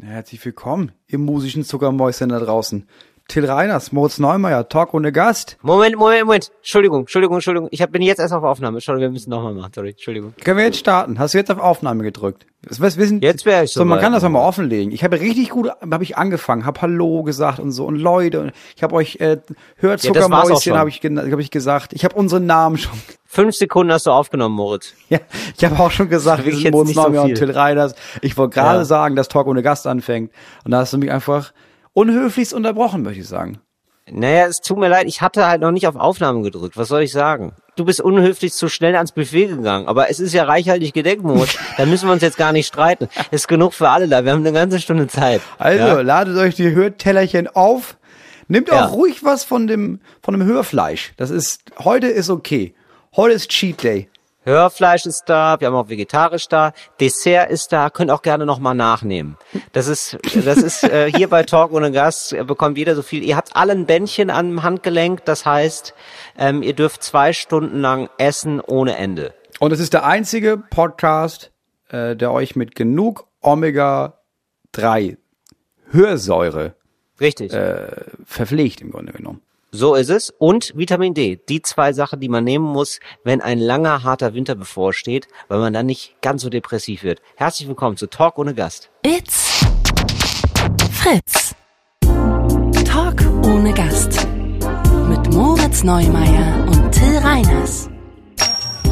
Herzlich willkommen, ihr musischen Zuckermäuschen da draußen. Till Reiners, Moritz Neumeier, Talk ohne Gast. Moment, Moment, Moment. Entschuldigung, Entschuldigung, Entschuldigung. Ich hab, bin jetzt erst auf Aufnahme. Entschuldigung, wir müssen nochmal machen. Sorry, Entschuldigung. Können wir jetzt starten? Hast du jetzt auf Aufnahme gedrückt? Was, wissen, Jetzt wäre ich so. Man soweit. kann das auch mal offenlegen. Ich habe richtig gut, habe ich angefangen, habe Hallo gesagt und so und Leute. Und ich habe euch äh, Ja, Hörzuckermäuschen schon. habe ich, hab ich gesagt. Ich habe unseren Namen schon. Fünf Sekunden hast du aufgenommen, Moritz. Ja, ich habe auch schon gesagt, wir sind Moritz so und. Till Reiners. Ich wollte gerade Ja. sagen, dass Talk ohne Gast anfängt. Und da hast du mich einfach unhöflichst unterbrochen, möchte ich sagen. Naja, es tut mir leid, ich hatte halt noch nicht auf Aufnahme gedrückt. Was soll ich sagen? Du bist unhöflich zu schnell ans Buffet gegangen. Aber es ist ja reichhaltig gedeckt, Moritz. da müssen wir uns jetzt gar nicht streiten. Ist genug für alle da. Wir haben eine ganze Stunde Zeit. Also, Ja? ladet euch die Hörtellerchen auf. Nehmt Ja. auch ruhig was von dem, von dem Hörfleisch. Das ist, heute ist okay. Heute ist Cheat Day. Hörfleisch ist da, wir haben auch vegetarisch da, Dessert ist da, könnt auch gerne nochmal nachnehmen. Das ist, das ist äh, hier bei Talk ohne Gast äh, bekommt jeder so viel. Ihr habt alle ein Bändchen am Handgelenk, das heißt, ähm, ihr dürft zwei Stunden lang essen ohne Ende. Und es ist der einzige Podcast, äh, der euch mit genug Omega-3 Hörsäure Richtig. verpflegt, im Grunde genommen. So ist es. Und Vitamin D. Die zwei Sachen, die man nehmen muss, wenn ein langer, harter Winter bevorsteht, weil man dann nicht ganz so depressiv wird. Herzlich willkommen zu Talk ohne Gast. It's Fritz. Talk ohne Gast. Mit Moritz Neumeier und Till Reiners.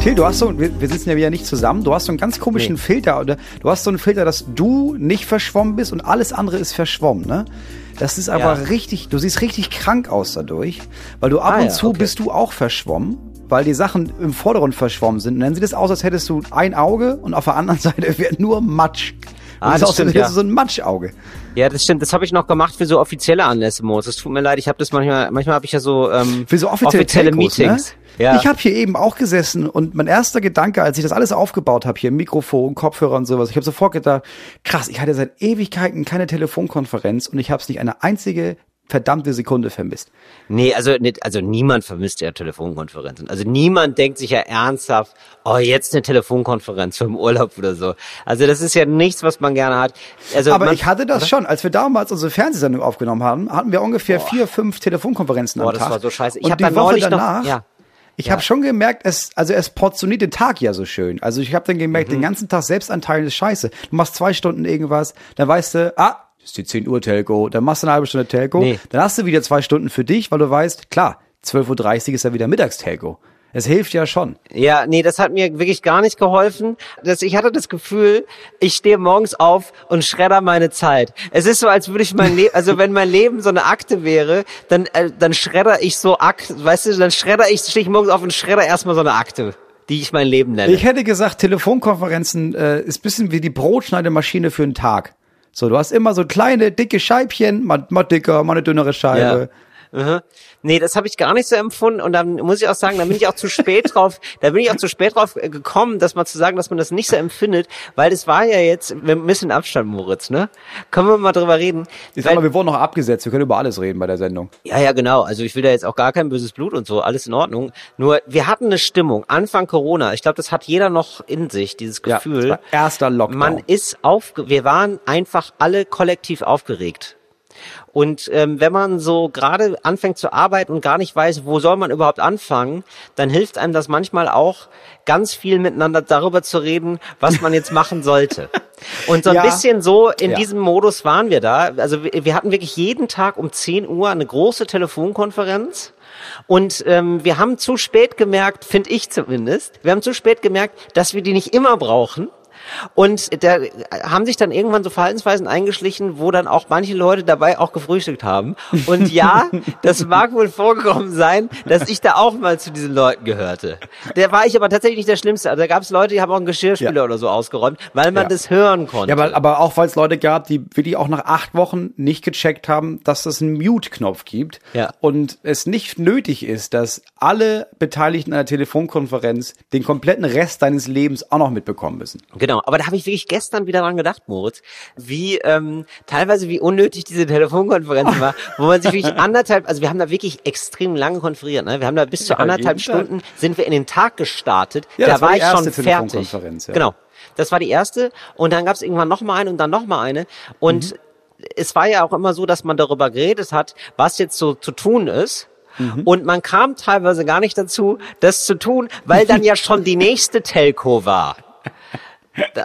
Till, du hast so, wir, wir sitzen ja wieder nicht zusammen, du hast so einen ganz komischen Nee. Filter, oder? Du hast so einen Filter, dass du nicht verschwommen bist und alles andere ist verschwommen, ne? Das ist aber Ja. richtig, du siehst richtig krank aus dadurch, weil du ab Ah und ja, zu okay. bist du auch verschwommen, weil die Sachen im Vordergrund verschwommen sind. Und dann sieht es aus, als hättest du ein Auge und auf der anderen Seite wäre nur Matsch. Ah, das ist auch stimmt, ja. so ein Matschauge. Ja, das stimmt. Das habe ich noch gemacht für so offizielle Anlässe, Moritz. Es tut mir leid, ich habe das manchmal, manchmal habe ich ja so ähm, Für so offizielle, Telcos, Meetings. Ne? Ja. Ich habe hier eben auch gesessen und mein erster Gedanke, als ich das alles aufgebaut habe, hier Mikrofon, Kopfhörer und sowas, ich habe sofort gedacht, krass, ich hatte seit Ewigkeiten keine Telefonkonferenz und ich habe es nicht eine einzige verdammte Sekunde vermisst. Nee, also nicht, also niemand vermisst ja Telefonkonferenzen. Also niemand denkt sich ja ernsthaft, oh, jetzt eine Telefonkonferenz für im Urlaub oder so. Also das ist ja nichts, was man gerne hat. Also Aber man, ich hatte das schon, als wir damals unsere Fernsehsendung aufgenommen haben, hatten wir ungefähr vier, fünf Telefonkonferenzen Boah, am das Tag. war so scheiße. Ich und hab die dann Woche neulich noch- danach, ja. ich Ja. habe schon gemerkt, es, also es portioniert den Tag ja so schön. Also ich habe dann gemerkt, Mhm. den ganzen Tag Selbstanteil ist scheiße. Du machst zwei Stunden irgendwas, dann weißt du, ah, das ist die 10 Uhr Telco, dann machst du eine halbe Stunde Telco, Nee. dann hast du wieder zwei Stunden für dich, weil du weißt, klar, 12.30 Uhr ist ja wieder Mittagstelco. Es hilft ja schon. Ja, nee, das hat mir wirklich gar nicht geholfen. Das, ich hatte das Gefühl, ich stehe morgens auf und schredder meine Zeit. Es ist so, als würde ich mein Leben, also wenn mein Leben so eine Akte wäre, dann, äh, dann schredder ich so Akt, weißt du, dann schredder ich, stehe ich morgens auf und schredder erstmal so eine Akte, die ich mein Leben nenne. Ich hätte gesagt, Telefonkonferenzen äh, ist bisschen wie die Brotschneidemaschine für einen Tag. So, du hast immer so kleine, dicke Scheibchen, mal, mal dicker, mal eine dünnere Scheibe. Mhm. Nee, das habe ich gar nicht so empfunden und dann muss ich auch sagen, da bin ich auch zu spät drauf, da bin ich auch zu spät drauf äh, gekommen, dass man zu sagen, dass man das nicht so empfindet, weil das war ja jetzt mit ein bisschen Abstand, Moritz, ne? Können wir mal drüber reden? Ich sag mal, wir wurden noch abgesetzt, wir können über alles reden bei der Sendung. Ja, ja, genau. Also ich will da jetzt auch gar kein böses Blut und so, alles in Ordnung. Nur wir hatten eine Stimmung, Anfang Corona, ich glaube, das hat jeder noch in sich, dieses Ja, Gefühl. war erster Lockdown. Man ist aufge wir waren einfach alle kollektiv aufgeregt. Und ähm, wenn man so gerade anfängt zu arbeiten und gar nicht weiß, wo soll man überhaupt anfangen, dann hilft einem das manchmal auch, ganz viel miteinander darüber zu reden, was man jetzt machen sollte. Und so ein Ja. bisschen so in Ja. diesem Modus waren wir da. Also wir, wir hatten wirklich jeden Tag um 10 Uhr eine große Telefonkonferenz. Und ähm, wir haben zu spät gemerkt, finde ich zumindest, wir haben zu spät gemerkt, dass wir die nicht immer brauchen. Und da haben sich dann irgendwann so Verhaltensweisen eingeschlichen, wo dann auch manche Leute dabei auch gefrühstückt haben. Und ja, das mag wohl vorgekommen sein, dass ich da auch mal zu diesen Leuten gehörte. Der war ich aber tatsächlich nicht der Schlimmste. Also da gab es Leute, die haben auch einen Geschirrspüler Ja. oder so ausgeräumt, weil man Ja. das hören konnte. Ja, aber, aber auch weil es Leute gab, die wirklich auch nach acht Wochen nicht gecheckt haben, dass es einen Mute-Knopf gibt Ja. und es nicht nötig ist, dass alle Beteiligten einer Telefonkonferenz den kompletten Rest deines Lebens auch noch mitbekommen müssen. Genau, aber da habe ich wirklich gestern wieder dran gedacht, Moritz, wie ähm, teilweise wie unnötig diese Telefonkonferenz war, wo man sich wirklich anderthalb, also wir haben da wirklich extrem lange konferiert, ne? Wir haben da bis zu Ja, anderthalb jeden Tag. Stunden sind wir in den Tag gestartet. Ja, da das war war die ich schon erste fertig. Telefonkonferenz, ja. Genau. das war die erste. Und dann gab es irgendwann noch mal eine und dann noch mal eine. Und es war ja auch immer so, dass man darüber geredet hat, was jetzt so zu tun ist. Und man kam teilweise gar nicht dazu, das zu tun, weil dann ja schon die nächste Telco war.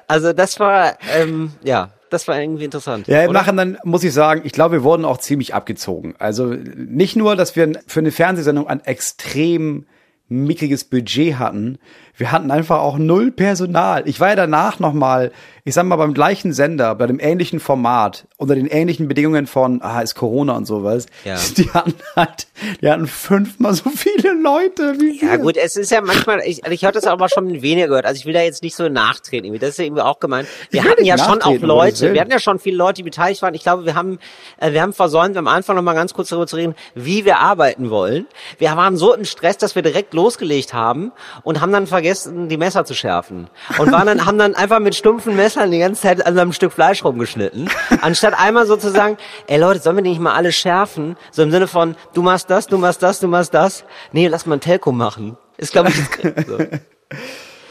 Also das war, ähm, ja, das war irgendwie interessant. Ja, im? Nachhinein muss ich sagen, ich glaube, wir wurden auch ziemlich abgezogen. Also nicht nur, dass wir für eine Fernsehsendung ein extrem mickriges Budget hatten, wir hatten einfach auch null Personal. Ich war ja danach nochmal, ich sag mal, beim gleichen Sender, bei dem ähnlichen Format, unter den ähnlichen Bedingungen von, ah, ist Corona und sowas. Ja. Die hatten halt, die hatten fünfmal so viele Leute wie wir. Ja gut, es ist ja manchmal, ich, also ich hatte das aber schon weniger gehört. Also ich will da jetzt nicht so nachtreten. irgendwie. Das ist ja irgendwie auch gemeint. Wir hatten ja schon auch Leute, wir hatten ja schon viele Leute, die beteiligt waren. Ich glaube, wir haben, äh, wir haben versäumt, am Anfang noch mal ganz kurz darüber zu reden, wie wir arbeiten wollen. Wir waren so im Stress, dass wir direkt losgelegt haben und haben dann vergessen, die Messer zu schärfen. Und waren dann, haben dann einfach mit stumpfen Messern die ganze Zeit an einem Stück Fleisch rumgeschnitten. Anstatt einmal so zu sagen, ey Leute, sollen wir die nicht mal alle schärfen? So im Sinne von, du machst das, du machst das, du machst das. Nee, lass mal ein Telco machen. Ist, glaube ich, so.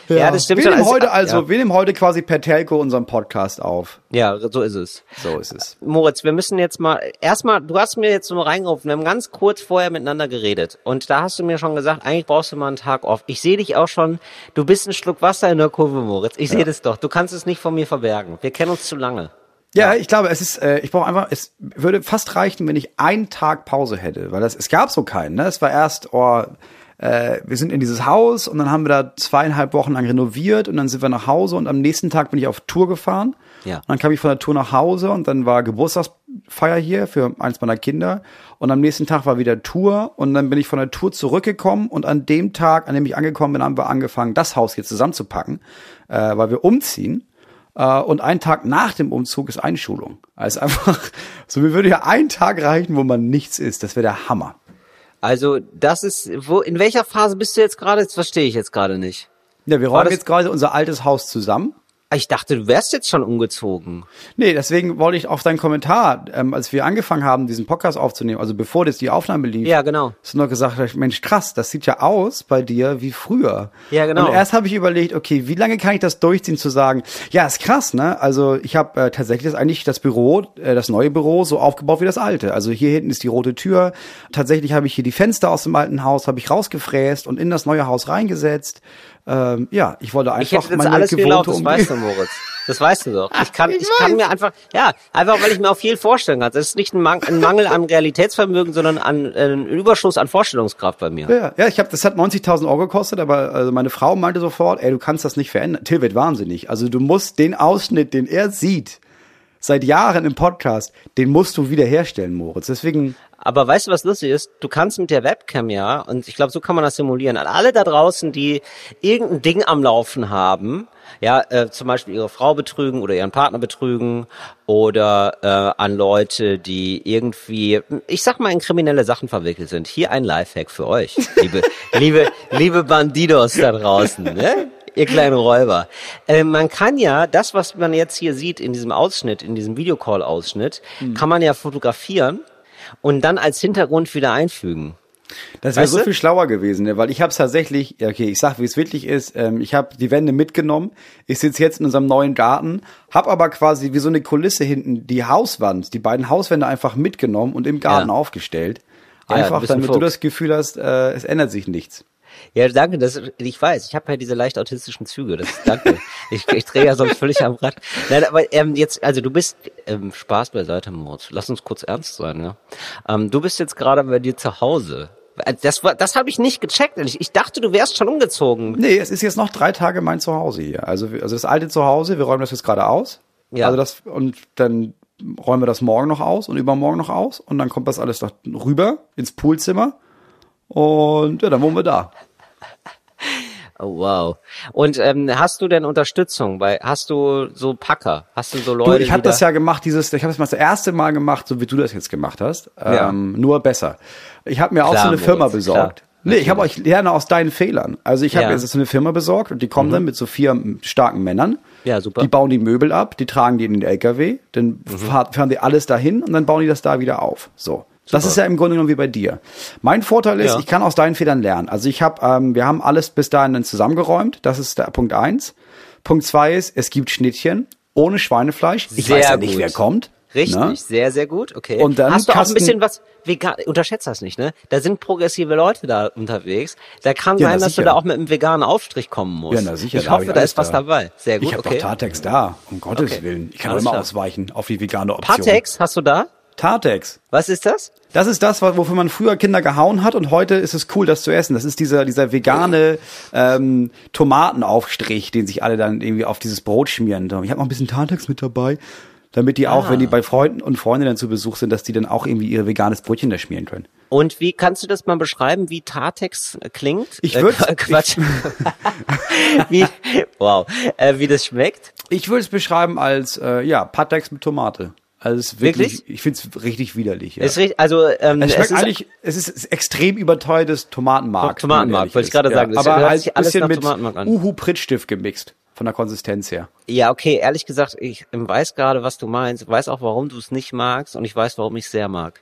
Ja, das stimmt wir. Nehmen Also, heute also, ja. wir nehmen heute quasi per Telco unseren Podcast auf. Ja, so ist es. So ist es. Moritz, wir müssen jetzt mal, erstmal, du hast mir jetzt nur reingerufen, wir haben ganz kurz vorher miteinander geredet. Und da hast du mir schon gesagt, eigentlich brauchst du mal einen Tag off. Ich sehe dich auch schon, du bist ein Schluck Wasser in der Kurve, Moritz. Ich sehe das doch. Du kannst es nicht von mir verbergen. Wir kennen uns zu lange. Ja, ich glaube, es ist, äh, ich brauche einfach, es würde fast reichen, wenn ich einen Tag Pause hätte, weil das, es gab so keinen, ne? Es war erst, oh, äh, wir sind in dieses Haus und dann haben wir da zweieinhalb Wochen lang renoviert und dann sind wir nach Hause und am nächsten Tag bin ich auf Tour gefahren. Ja. Und dann kam ich von der Tour nach Hause und dann war Geburtstagsfeier hier für eins meiner Kinder und am nächsten Tag war wieder Tour und dann bin ich von der Tour zurückgekommen und an dem Tag, an dem ich angekommen bin, haben wir angefangen, das Haus hier zusammenzupacken, äh, weil wir umziehen. Äh, und ein Tag nach dem Umzug ist Einschulung. Also einfach, so mir würde ja ein Tag reichen, wo man nichts ist. Das wäre der Hammer. Also, das ist, wo, in welcher Phase bist du jetzt gerade? Das verstehe ich jetzt gerade nicht. Ja, wir räumen jetzt gerade unser altes Haus zusammen. Ich dachte, du wärst jetzt schon umgezogen. Nee, deswegen wollte ich auf deinen Kommentar, ähm, als wir angefangen haben, diesen Podcast aufzunehmen, also bevor jetzt die Aufnahme lief, Ja, genau. hast du noch gesagt, Mensch, krass, das sieht ja aus bei dir wie früher. Ja, genau. Und erst habe ich überlegt, okay, wie lange kann ich das durchziehen zu sagen, ja, ist krass, ne? Also ich habe äh, tatsächlich das eigentlich das Büro, äh, das neue Büro so aufgebaut wie das alte. Also hier hinten ist die rote Tür. Tatsächlich habe ich hier die Fenster aus dem alten Haus, habe ich rausgefräst und in das neue Haus reingesetzt. Ähm, ja, ich wollte Ich einfach hätte jetzt meine alles geglaubt, gewohnte das weißt du. Moritz. Das weißt du doch. Ich kann, Ich ich, kann mir einfach, ja, einfach weil ich mir auch viel vorstellen kann. Das ist nicht ein, Mang ein Mangel an Realitätsvermögen, sondern an äh, ein Überschuss an Vorstellungskraft bei mir. Ja, ja, ich habe, das hat 90.000 Euro gekostet, aber also meine Frau meinte sofort, ey, du kannst das nicht verändern. Till wird wahnsinnig. Also du musst den Ausschnitt, den er sieht, seit Jahren im Podcast, den musst du wiederherstellen, Moritz. Deswegen, Aber weißt du, was lustig ist? Du kannst mit der Webcam ja, und ich glaube, so kann man das simulieren, an alle da draußen, die irgendein Ding am Laufen haben, ja, äh, zum Beispiel ihre Frau betrügen oder ihren Partner betrügen oder äh, an Leute, die irgendwie, ich sag mal, in kriminelle Sachen verwickelt sind. Hier ein Lifehack für euch, liebe, liebe, liebe Bandidos da draußen, ne? Ihr kleinen Räuber. Äh, man kann ja, das, was man jetzt hier sieht in diesem Ausschnitt, in diesem Videocall-Ausschnitt, kann man ja fotografieren und dann als Hintergrund wieder einfügen. das wäre Weißt so du? viel schlauer gewesen, ne? weil ich habe es tatsächlich, ja, okay, ich sag, wie es wirklich ist, ähm, ich habe die Wände mitgenommen, ich sitze jetzt in unserem neuen Garten, habe aber quasi wie so eine Kulisse hinten die Hauswand, die beiden Hauswände einfach mitgenommen und im Garten Ja. aufgestellt. Ja, du Einfach, ein damit du Fuchs. das Gefühl hast, äh, es ändert sich nichts. Ja, danke, das, ich weiß, ich habe ja diese leicht autistischen Züge, das danke. ich, ich drehe ja sonst völlig am Rad. Nein, aber ähm, jetzt, also du bist, ähm, Spaß beiseite, Moritz, lass uns kurz ernst sein, ja. Ähm, du bist jetzt gerade bei dir zu Hause. Äh, Das, war, das habe ich nicht gecheckt. Ich, ich dachte, du wärst schon umgezogen. Nee, es ist jetzt noch drei Tage mein Zuhause hier. Also, also das alte Zuhause, wir räumen das jetzt gerade aus. Ja. Also das, und dann räumen wir das morgen noch aus und übermorgen noch aus. Und dann kommt das alles da rüber ins Poolzimmer. Und ja, dann wohnen wir da. Oh, wow. Und ähm, hast du denn Unterstützung? Bei, hast du so Packer? Hast du so Leute? Du, ich habe das da- ja gemacht, dieses, ich habe das mal das erste Mal gemacht, so wie du das jetzt gemacht hast. Ja. Ähm, nur besser. Ich habe mir auch Klar, so eine Firma Moritz, besorgt. klar. Nee, ich habe euch lerne aus deinen Fehlern. Also ich habe Ja. jetzt so eine Firma besorgt und die kommen dann mit so vier starken Männern. Ja, super. Die bauen die Möbel ab, die tragen die in den LKW, dann fahr- fahren die alles dahin und dann bauen die das da wieder auf. So. Das ist ja im Grunde genommen wie bei dir. Mein Vorteil ist, Ja. ich kann aus deinen Fehlern lernen. Also ich habe, ähm, wir haben alles bis dahin dann zusammengeräumt. Das ist der Punkt eins. Punkt zwei ist, es gibt Schnittchen ohne Schweinefleisch. Ich Sehr weiß ja nicht, gut. wer kommt. Richtig, ne? sehr, sehr gut, okay. Und dann Hast du auch ein bisschen was, vegan, unterschätzt das nicht, ne? Da sind progressive Leute da unterwegs. Da kann Ja, sein, na dass du da auch mit einem veganen Aufstrich kommen musst. Ja, na sicher, Ich da hoffe, da alles ist was da. dabei. Sehr gut, Ich habe okay. doch Tartex da, um Gottes Okay. Willen. Ich kann Alles immer klar. ausweichen auf die vegane Option. Patex hast du da? Tartex. Was ist das? Das ist das, wofür man früher Kinder gehauen hat und heute ist es cool, das zu essen. Das ist dieser, dieser vegane ähm, Tomatenaufstrich, den sich alle dann irgendwie auf dieses Brot schmieren. Ich habe noch ein bisschen Tartex mit dabei, damit die auch, Ah. wenn die bei Freunden und Freundinnen zu Besuch sind, dass die dann auch irgendwie ihr veganes Brötchen da schmieren können. Und wie kannst du das mal beschreiben, wie Tartex äh, klingt? Ich Äh, würd- Qu- Quatsch. wie, wow, äh, wie das schmeckt? Ich würde es beschreiben als äh, ja Patex mit Tomate. Also es ist wirklich, Wirklich? ich finde es richtig widerlich. Ja. Ist richtig, also ähm, Es schmeckt es ist, eigentlich, es ist extrem überteuertes Tomatenmark. Tomatenmark, wollte ich ist. gerade ja. sagen. Das Aber hört halt ein bisschen mit. Uhu Prittstift gemixt. Von der Konsistenz her. Ja, okay, ehrlich gesagt, ich weiß gerade, was du meinst, weiß auch, warum du es nicht magst und ich weiß, warum ich es sehr mag.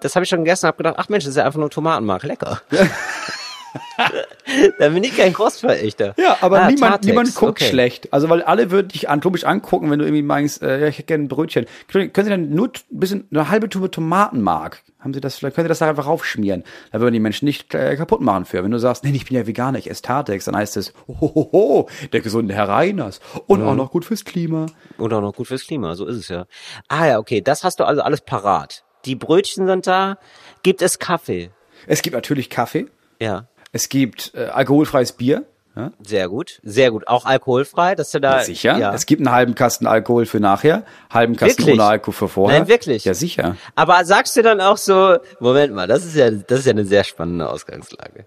Das habe ich schon gegessen, habe gedacht, ach Mensch, das ist ja einfach nur Tomatenmark, lecker. da bin ich kein Kostverächter. Ja, aber Ah, niemand, Tartex, niemand guckt okay. schlecht. Also weil alle würden dich an, komisch angucken, wenn du irgendwie meinst, äh, ja, ich hätte gerne ein Brötchen. Können, können Sie dann nur ein bisschen, eine halbe Tube Tomatenmark, haben Sie das, vielleicht können Sie das da einfach raufschmieren. Da würden die Menschen nicht äh, kaputt machen für. Wenn du sagst, nee, ich bin ja Veganer, ich esse Tartex, dann heißt es, hohoho, der gesunde Herr Reiners. Und Mhm. auch noch gut fürs Klima. Und auch noch gut fürs Klima, so ist es ja. Ah ja, okay, das hast du also alles parat. Die Brötchen sind da. Gibt es Kaffee? Es gibt natürlich Kaffee. Ja, Es gibt äh, alkoholfreies Bier. Ja, sehr gut, sehr gut. Auch alkoholfrei, dass du da. sicher. Ja. Es gibt einen halben Kasten Alkohol für nachher, halben Kasten Wirklich? ohne Alkohol für vorher. Nein, wirklich? Ja, sicher. Aber sagst du dann auch so, Moment mal, das ist ja, das ist ja eine sehr spannende Ausgangslage.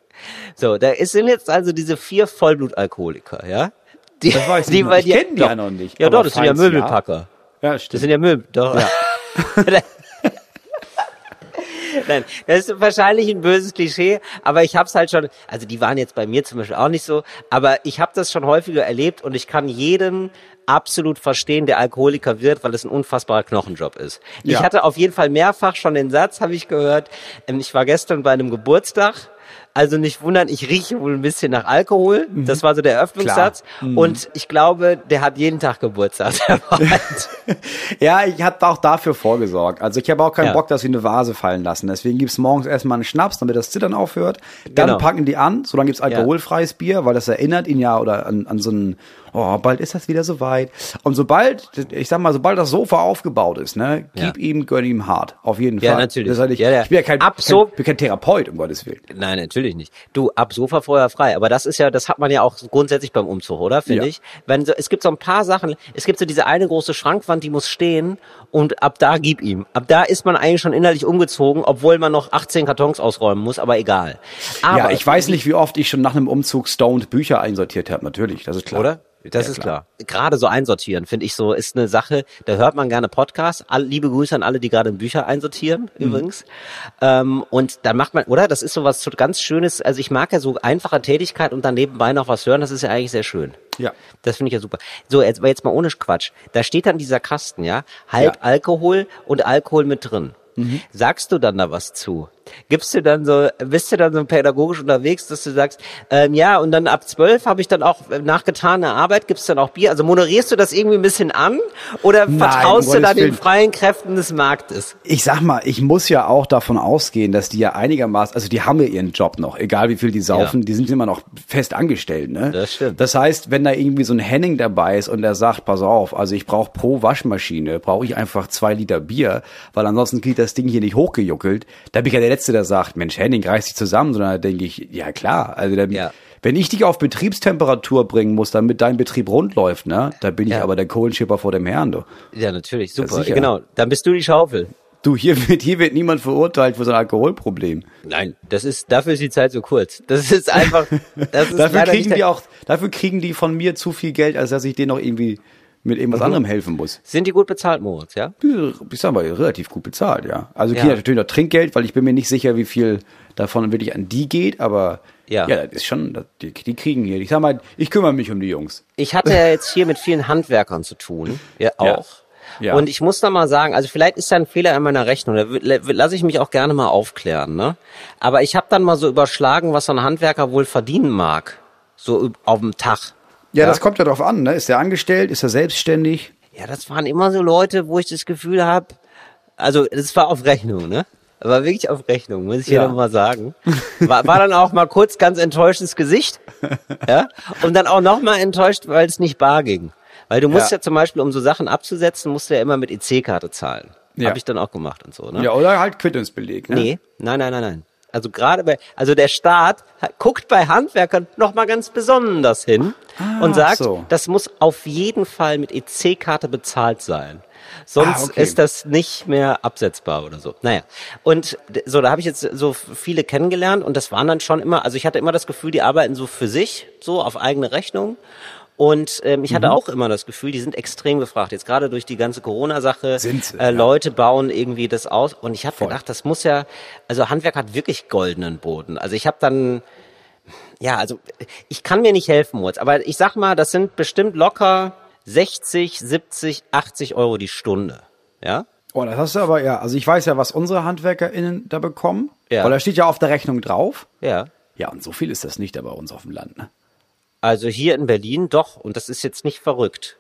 So, da ist- sind jetzt also diese vier Vollblutalkoholiker, ja? Die, Das weiß ich die bei Ich dir, kenn die ja noch nicht, Ja, doch, das sind ja ja. Möbelpacker. Ja, Das stimmt. sind ja Möbel, doch. Nein, das ist wahrscheinlich ein böses Klischee, aber ich hab's halt schon, also die waren jetzt bei mir zum Beispiel auch nicht so, aber ich habe das schon häufiger erlebt und ich kann jeden absolut verstehen, der Alkoholiker wird, weil es ein unfassbarer Knochenjob ist. Ich Ja. hatte auf jeden Fall mehrfach schon den Satz, habe ich gehört, ähm, ich war gestern bei einem Geburtstag, also nicht wundern, ich rieche wohl ein bisschen nach Alkohol. Das war so der Eröffnungssatz. Und ich glaube, der hat jeden Tag Geburtstag. Ja, ich habe auch dafür vorgesorgt. Also ich habe auch keinen Ja. Bock, dass wir eine Vase fallen lassen. Deswegen gibt's morgens erstmal einen Schnaps, damit das Zittern aufhört. Dann Genau. packen die an, so dann gibt's alkoholfreies Bier, weil das erinnert ihn ja oder an, an so einen, oh, bald ist das wieder soweit. Und sobald, ich sag mal, sobald das Sofa aufgebaut ist, ne, gib ihm, gönn ihm hart. Auf jeden Ja, Fall. natürlich. Das heißt, ich, Ja, ja. ich bin ja kein, bin kein Therapeut, um Gottes Willen. Nein, natürlich nicht. Du, ab Sofa vorher frei. Aber das ist ja, das hat man ja auch grundsätzlich beim Umzug, oder? Finde Ja. ich. Wenn so, es gibt so ein paar Sachen, es gibt so diese eine große Schrankwand, die muss stehen und ab da gib ihm. Ab da ist man eigentlich schon innerlich umgezogen, obwohl man noch 18 Kartons ausräumen muss, aber egal. Aber, ja, ich weiß nicht, wie oft ich schon nach einem Umzug stoned Bücher einsortiert habe. Natürlich, das ist klar. Oder? Das Ja, ist klar. Gerade so einsortieren, finde ich so, ist eine Sache, da hört man gerne Podcasts. All, liebe Grüße an alle, die gerade Bücher einsortieren, Mhm. übrigens. Ähm, und dann macht man, oder? Das ist so was so ganz Schönes. Also ich mag ja so einfache Tätigkeit und dann nebenbei noch was hören, das ist ja eigentlich sehr schön. Ja. Das finde ich ja super. So, jetzt, aber jetzt mal ohne Quatsch. Da steht dann dieser Kasten, ja? Halb Ja. Alkohol und Alkohol mit drin. Sagst du dann da was zu? Gibst du dann so, bist du dann so pädagogisch unterwegs, dass du sagst, ähm, ja, und dann ab zwölf habe ich dann auch äh, nach getaner Arbeit, gibt's dann auch Bier? Also moderierst du das irgendwie ein bisschen an oder Nein, vertraust du dann Gottes den freien Kräften des Marktes? Ich sag mal, ich muss ja auch davon ausgehen, dass die ja einigermaßen, also die haben ja ihren Job noch, egal wie viel die saufen, Ja. die sind immer noch fest angestellt, ne? Das stimmt. Das heißt, wenn da irgendwie so ein Henning dabei ist und er sagt, pass auf, also ich brauche pro Waschmaschine, brauche ich einfach zwei Liter Bier, weil ansonsten kriegt das Ding hier nicht hochgejuckelt, da bin ich ja der Letzte, der sagt, Mensch, Henning, reiß dich zusammen, sondern da denke ich, ja klar, also dann, Ja. wenn ich dich auf Betriebstemperatur bringen muss, damit dein Betrieb rund läuft, ne, da bin ich Ja. aber der Kohlenschipper vor dem Herrn, du. Ja, natürlich, super. sicher. genau, dann bist du die Schaufel. Du, hier wird, hier wird niemand verurteilt für so ein Alkoholproblem. Nein, das ist, dafür ist die Zeit so kurz. Das ist einfach, das ist dafür kriegen die auch, dafür kriegen die von mir zu viel Geld, als dass ich denen noch irgendwie mit irgendwas Mhm. anderem helfen muss. Sind die gut bezahlt, Moritz, ja? Ich sag mal, relativ gut bezahlt, ja. Also Ja. natürlich noch Trinkgeld, weil ich bin mir nicht sicher, wie viel davon wirklich an die geht, aber Ja. ja, das ist schon, die, die kriegen hier. Ich sag mal, ich kümmere mich um die Jungs. Ich hatte ja jetzt hier mit vielen Handwerkern zu tun, ja auch. Ja. Und ich muss da mal sagen, also vielleicht ist da ein Fehler in meiner Rechnung, da lasse ich mich auch gerne mal aufklären, ne? Aber ich habe dann mal so überschlagen, was so ein Handwerker wohl verdienen mag, so auf dem Tag. Ja, das kommt ja drauf an, ne? Ist der angestellt? Ist er selbstständig? Ja, das waren immer so Leute, wo ich das Gefühl habe, also das war auf Rechnung, ne? War wirklich auf Rechnung, muss ich Ja. hier nochmal sagen. War, war dann auch mal kurz ganz enttäuschtes Gesicht. Ja? Und dann auch nochmal enttäuscht, weil es nicht bar ging. Weil du musst Ja. ja. zum Beispiel, um so Sachen abzusetzen, musst du ja immer mit EC-Karte zahlen. Ja. Habe ich dann auch gemacht und so, ne? Ja, oder halt Quittungsbeleg, ne? Nee, nein, nein, nein, nein. Also gerade bei, also der Staat guckt bei Handwerkern noch mal ganz besonders hin und sagt, so. das muss auf jeden Fall mit EC-Karte bezahlt sein. Sonst Ah, okay. ist das nicht mehr absetzbar oder so. Naja, und so, da habe ich jetzt so viele kennengelernt und das waren dann schon immer, also ich hatte immer das Gefühl, die arbeiten so für sich, so auf eigene Rechnung. Und ähm, ich hatte Mhm. auch immer das Gefühl, die sind extrem gefragt. Jetzt gerade durch die ganze Corona-Sache. Sind sie, äh, ja. Leute bauen irgendwie das aus. Und ich habe gedacht, das muss ja, also Handwerk hat wirklich goldenen Boden. Also ich habe dann, ja, also ich kann mir nicht helfen, Moritz, aber ich sag mal, das sind bestimmt locker 60, 70, 80 Euro die Stunde. Ja? Oh, das hast du aber, ja. Also ich weiß ja, was unsere HandwerkerInnen da bekommen. Ja. Weil da steht ja auf der Rechnung drauf. Ja. Ja, und so viel ist das nicht da bei uns auf dem Land, ne? Also hier in Berlin doch, und das ist jetzt nicht verrückt.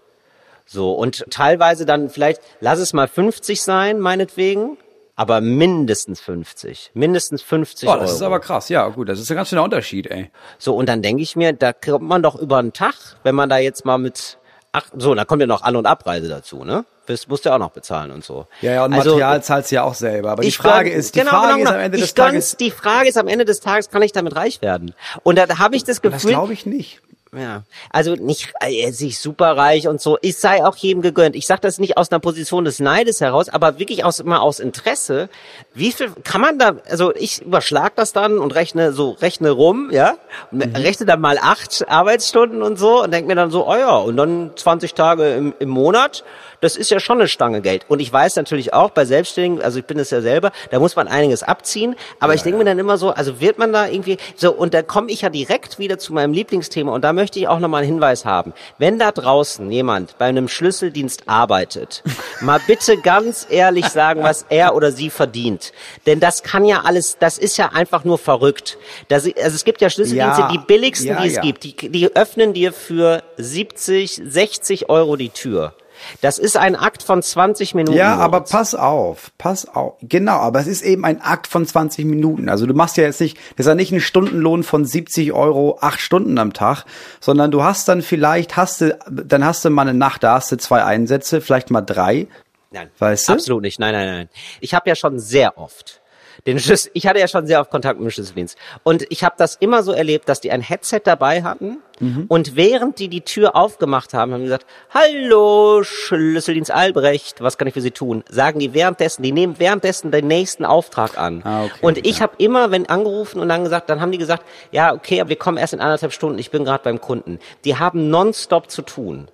So, und teilweise dann vielleicht, lass es mal 50 sein, meinetwegen, aber mindestens 50. Mindestens 50 Oh, Euro. das ist aber krass. Ja, gut, das ist ein ganz schöner Unterschied, ey. So, und dann denke ich mir, da kommt man doch über einen Tag, wenn man da jetzt mal mit, ach, so, da kommt ja noch An- und Abreise dazu, ne? Das musst du ja auch noch bezahlen und so. Ja, ja, und Also, Material zahlst du ja auch selber. Aber die Frage gönn- ist, die genau, Frage genau, ist am Ende ich des Tages, Die Frage ist am Ende des Tages, kann ich damit reich werden? Und da, habe ich das das Gefühl, glaube ich nicht. Ja, also nicht äh, sich superreich und so. Ich sei auch jedem gegönnt. Ich sage das nicht aus einer Position des Neides heraus, aber wirklich aus immer aus Interesse. Wie viel kann man da? Also ich überschlag das dann und rechne so rechne rum, ja, und rechne dann mal acht Arbeitsstunden und so und denk mir dann so, oh ja, und dann 20 Tage im, im Monat. Das ist ja schon eine Stange Geld. Und ich weiß natürlich auch bei Selbstständigen, also ich bin es ja selber, da muss man einiges abziehen. Aber ich denke mir dann immer so, also wird man da irgendwie so, und da komme ich ja direkt wieder zu meinem Lieblingsthema. Und da möchte ich auch nochmal einen Hinweis haben. Wenn da draußen jemand bei einem Schlüsseldienst arbeitet, mal bitte ganz ehrlich sagen, was er oder sie verdient. Denn das kann ja alles, das ist ja einfach nur verrückt. Das, also es gibt ja Schlüsseldienste, Ja. die billigsten, Ja, die es ja. gibt. Die, die öffnen dir für 70, 60 Euro die Tür. Das ist ein Akt von 20 Minuten. Ja, aber pass auf, pass auf. Genau, aber es ist eben ein Akt von 20 Minuten. Also du machst ja jetzt nicht, das ist ja nicht ein Stundenlohn von 70 Euro, acht Stunden am Tag, sondern du hast dann vielleicht, hast du, dann hast du mal eine Nacht, da hast du zwei Einsätze, vielleicht mal drei. Nein, Weißt du? absolut nicht. Nein, nein, nein. Ich habe ja schon sehr oft den Schlüssel, ich hatte ja schon sehr oft Kontakt mit dem Schlüsseldienst und ich habe das immer so erlebt, dass die ein Headset dabei hatten Mhm. und während die die Tür aufgemacht haben, haben die gesagt, hallo Schlüsseldienst Albrecht, was kann ich für Sie tun? Sagen die währenddessen, die nehmen währenddessen den nächsten Auftrag an. Ah, okay, und ich ja. habe immer, wenn angerufen und dann gesagt, dann haben die gesagt, ja okay, aber wir kommen erst in anderthalb Stunden, ich bin gerade beim Kunden. Die haben nonstop zu tun.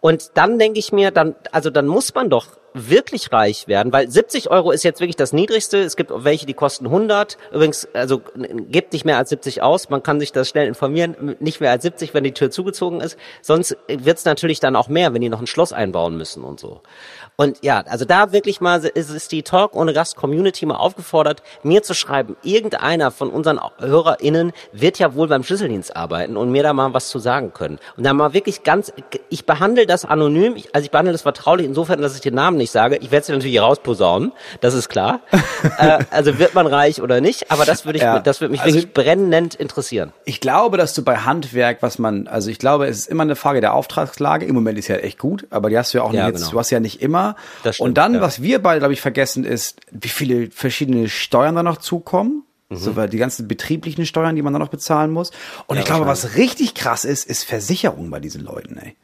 Und dann denke ich mir, dann, also dann muss man doch wirklich reich werden, weil 70 Euro ist jetzt wirklich das Niedrigste. Es gibt welche, die kosten 100. Übrigens, also gebt nicht mehr als 70 aus. Man kann sich das schnell informieren. Nicht mehr als 70, wenn die Tür zugezogen ist. Sonst wird es natürlich dann auch mehr, wenn die noch ein Schloss einbauen müssen und so. Und ja, also da wirklich mal ist, ist die Talk ohne Gast Community mal aufgefordert, mir zu schreiben, irgendeiner von unseren HörerInnen wird ja wohl beim Schlüsseldienst arbeiten und mir da mal was zu sagen können. Und dann mal wirklich ganz, ich behandle das anonym, ich, also ich behandle das vertraulich insofern, dass ich den Namen nicht sage. Ich werde es natürlich rausposaunen, das ist klar. äh, also wird man reich oder nicht, aber das würde ich, Ja. das würde mich Also- wirklich brennend interessieren. Ich glaube, dass du bei Handwerk, was man, also ich glaube, es ist immer eine Frage der Auftragslage. Im Moment ist ja echt gut, aber die hast du ja auch Ja, nicht jetzt, genau. du hast ja nicht immer. Das stimmt, Und dann, ja. was wir beide, glaube ich, vergessen ist, wie viele verschiedene Steuern da noch zukommen. Mhm. So, weil die ganzen betrieblichen Steuern, die man da noch bezahlen muss. Und ich glaube, was richtig krass ist, ist Versicherung bei diesen Leuten, ey.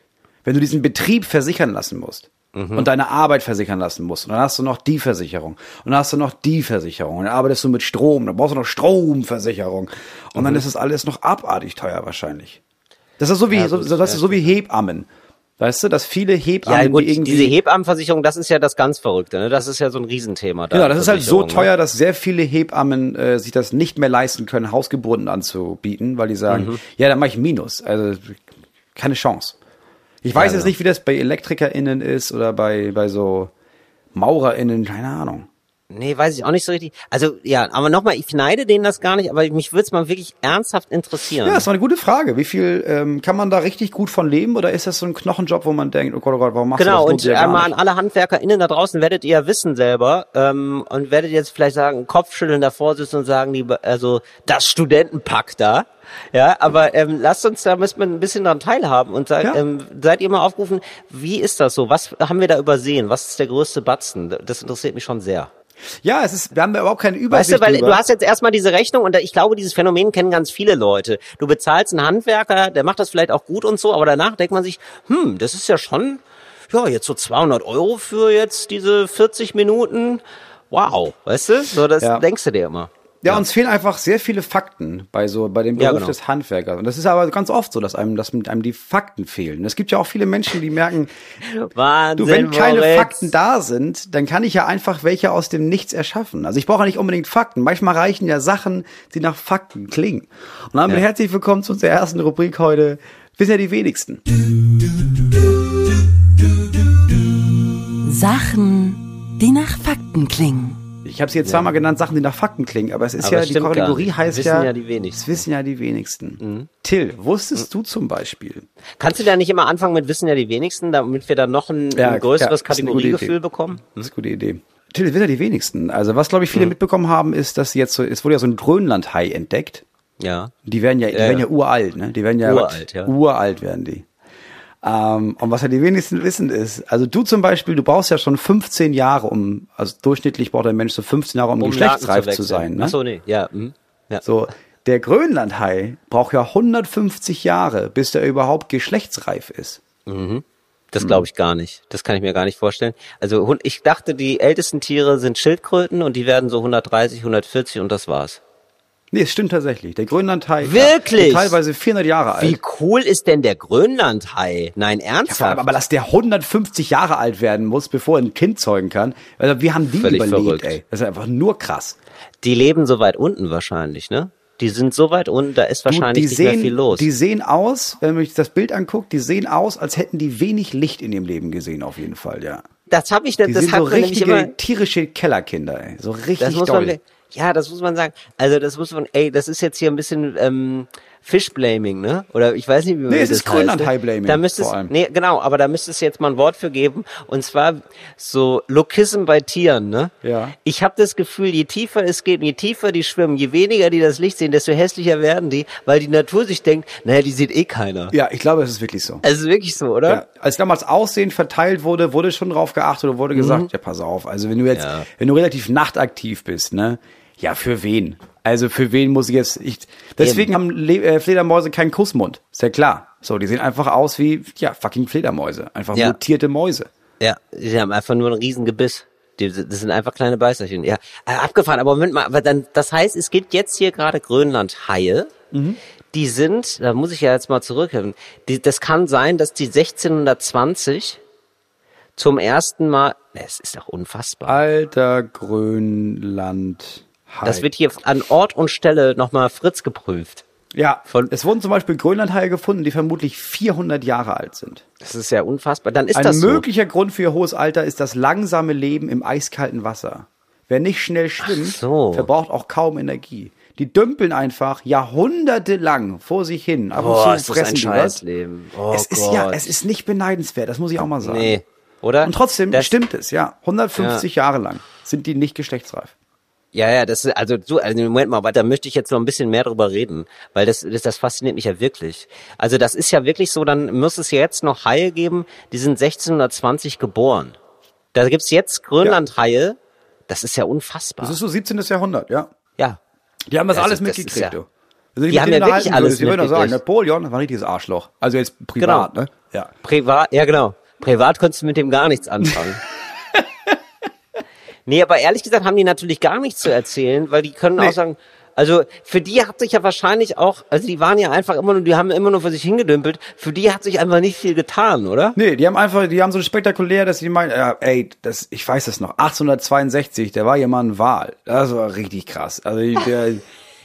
Wenn du diesen Betrieb versichern lassen musst. Mhm. Und deine Arbeit versichern lassen musst. Und dann hast du noch die Versicherung. Und dann hast du noch die Versicherung. Und dann arbeitest du mit Strom. Dann brauchst du noch Stromversicherung. Und Mhm. dann ist das alles noch abartig teuer wahrscheinlich. Das ist so wie, Ja, so, das ja, ist so wie Hebammen. Weißt du, dass viele Hebammen, Ja gut, die irgendwie, diese Hebammenversicherung, das ist ja das ganz Verrückte, ne? Das ist ja so ein Riesenthema. Da, Genau, das ist halt so ne? teuer, dass sehr viele Hebammen äh, sich das nicht mehr leisten können, Hausgeburten anzubieten, weil die sagen, Mhm. ja, dann mache ich Minus. Also keine Chance. Ich weiß Ja, jetzt ja. nicht, wie das bei ElektrikerInnen ist oder bei, bei so MaurerInnen, keine Ahnung. Nee, weiß ich auch nicht so richtig. Also ja, aber nochmal, ich neide denen das gar nicht, aber mich würde es mal wirklich ernsthaft interessieren. Ja, das war eine gute Frage. Wie viel ähm, kann man da richtig gut von leben oder ist das so ein Knochenjob, wo man denkt, oh Gott, oh Gott, warum machst genau, du das? und ja gar einmal an nicht. alle HandwerkerInnen da draußen werdet ihr ja wissen selber ähm, und werdet jetzt vielleicht sagen, Kopfschütteln davor sitzen und sagen, die, also das Studentenpack da. Ja, aber ähm, lasst uns da müssen wir ein bisschen dran teilhaben und sagt, Ja. ähm, seid ihr mal aufgerufen, wie ist das so? Was haben wir da übersehen? Was ist der größte Batzen? Das interessiert mich schon sehr. Ja, es ist, wir haben ja überhaupt keine Weißt Übersicht du, weil drüber. du hast jetzt erstmal diese Rechnung und ich glaube, dieses Phänomen kennen ganz viele Leute. Du bezahlst einen Handwerker, der macht das vielleicht auch gut und so, aber danach denkt man sich, hm, das ist ja schon, ja, jetzt so 200 Euro für jetzt diese 40 Minuten. Wow, weißt du? So, das Ja. denkst du dir immer. Ja, uns fehlen einfach sehr viele Fakten bei so bei dem Ja, Beruf genau. des Handwerkers. Und das ist aber ganz oft so, dass einem, dass mit einem die Fakten fehlen. Es gibt ja auch viele Menschen, die merken, Wahnsinn, du, wenn keine Moritz. Fakten da sind, dann kann ich ja einfach welche aus dem Nichts erschaffen. Also ich brauche ja nicht unbedingt Fakten. Manchmal reichen ja Sachen, die nach Fakten klingen. Und damit Ja. herzlich willkommen zu unserer ersten Rubrik heute. Wissen ja die wenigsten. Sachen, die nach Fakten klingen. Ich habe sie jetzt zweimal genannt, Sachen, die nach Fakten klingen, aber es ist Aber ja, es die Kategorie heißt ja, ja die wenigsten. Es wissen ja die wenigsten. Mhm. Till, wusstest du zum Beispiel, Kannst du da nicht immer anfangen mit Wissen ja die wenigsten, damit wir dann noch ein, Ja, ein größeres ja, Kategoriegefühl bekommen? Das ist eine gute Idee. Till, das wissen ja die wenigsten. Also was, glaube ich, Mhm. viele mitbekommen haben, ist, dass jetzt so, es wurde ja so ein Grönlandhai entdeckt. Ja. Die werden ja, die Ja, werden ja. ja uralt, ne? Die werden ja Uralt, ja. uralt werden die. Ähm, und was ja die wenigsten wissen ist, also du zum Beispiel, du brauchst ja schon 15 Jahre, um, also durchschnittlich braucht ein Mensch so 15 Jahre, um, Um geschlechtsreif zu, wechseln. sein. Ne? Ach so, nee, ja. mhm. ja. So, der Grönlandhai braucht ja 150 Jahre, bis der überhaupt geschlechtsreif ist. Das Hm. glaube ich gar nicht. Das kann ich mir gar nicht vorstellen. Also ich dachte, die ältesten Tiere sind Schildkröten und die werden so 130, 140 und das war's. Nee, es stimmt tatsächlich. Der Grönlandhai Wirklich? ist teilweise 400 Jahre alt. Wie cool ist denn der Grönlandhai? Nein, Ja, ernsthaft? aber dass der 150 Jahre alt werden muss, bevor er ein Kind zeugen kann. Also wir haben die Völlig überlebt, verrückt. ey. Das ist einfach nur krass. die leben so weit unten wahrscheinlich, ne? Die sind so weit unten, da ist Du, wahrscheinlich die nicht sehen, mehr viel los. Die sehen aus, wenn man sich das Bild anguckt, die sehen aus, als hätten die wenig Licht in ihrem Leben gesehen, auf jeden Fall, ja. das habe ich Die das sind so richtige immer tierische Kellerkinder, ey. So richtig Das doll. Ja, das muss man sagen. Also das muss man, ey, das ist jetzt hier ein bisschen ähm, Fischblaming, ne? Oder ich weiß nicht, wie man Nee, es das ist Grönland-High-Blaming Da müsste es, nee, genau, aber da müsste es jetzt mal ein Wort für geben. Und zwar so Lokism bei Tieren, ne? Ja. Ich habe das Gefühl, je tiefer es geht, und je tiefer die schwimmen, je weniger die das Licht sehen, desto hässlicher werden die, weil die Natur sich denkt, naja, die sieht eh keiner. Ja, ich glaube, es ist wirklich so. Es ist wirklich so, oder? Ja, als damals Aussehen verteilt wurde, wurde schon drauf geachtet oder wurde gesagt, ja, pass auf, also wenn du jetzt, Mhm. Ja. wenn du relativ nachtaktiv bist, ne, ja, für wen? Also für wen muss ich jetzt, ich, deswegen haben Le äh, Fledermäuse keinen Kussmund, ist ja klar. So, die sehen einfach aus wie, ja, fucking Fledermäuse, einfach Ja. mutierte Mäuse. Ja, die haben einfach nur ein Riesengebiss. Die, das sind einfach kleine Beißerchen. Ja, äh, abgefahren. Aber Moment mal, aber dann, das heißt, es gibt jetzt hier gerade Grönland-Haie. Die sind, da muss ich ja jetzt mal zurückhören. Die, das kann sein, dass die 1620 zum ersten Mal, es ist doch unfassbar. Alter Grönland. Das wird hier an Ort und Stelle nochmal Fritz geprüft. ja, von- es wurden zum Beispiel Grönlandhaie gefunden, die vermutlich 400 Jahre alt sind. Das ist ja unfassbar. Dann ist Ein das so. möglicher Grund für ihr hohes Alter ist das langsame Leben im eiskalten Wasser. Wer nicht schnell schwimmt, so. verbraucht auch kaum Energie. Die dümpeln einfach jahrhundertelang vor sich hin. Ab und Boah, zu ist das ein. Scheißleben. Oh es ist ja, Gott. es ist nicht beneidenswert, das muss ich auch mal sagen. Nee, oder? Und trotzdem das, stimmt es, ja. 150 Jahre lang sind die nicht geschlechtsreif. Ja, ja, das ist, also so, also Moment mal, aber da möchte ich jetzt noch ein bisschen mehr drüber reden, weil das, das, das fasziniert mich ja wirklich. Also das ist ja wirklich so, dann muss es ja jetzt noch Haie geben, die sind 1620 geboren. Da gibt's jetzt Grönlandhaie, das ist ja unfassbar. Das ist so 17. Jahrhundert, ja. ja. Die haben das, Das alles ist- das mitgekriegt, ja- du. Also, Die haben ja wirklich alles Ich würde sagen, mitgekriegt. Napoleon war ein richtiges Arschloch. Also jetzt privat, Genau. ne? Ja. Privat, ja genau. Privat konntest du mit dem gar nichts anfangen. nee, aber ehrlich gesagt haben die natürlich gar nichts zu erzählen, weil die können Nee. auch sagen, also für die hat sich ja wahrscheinlich auch, also die waren ja einfach immer nur, die haben immer nur für sich hingedümpelt, für die hat sich einfach nicht viel getan, oder? Nee, die haben einfach, die haben so spektakulär, dass sie meinen, ja, ey, das, ich weiß das noch, 1862, der war jemand ein Wal. Das war richtig krass. Also der,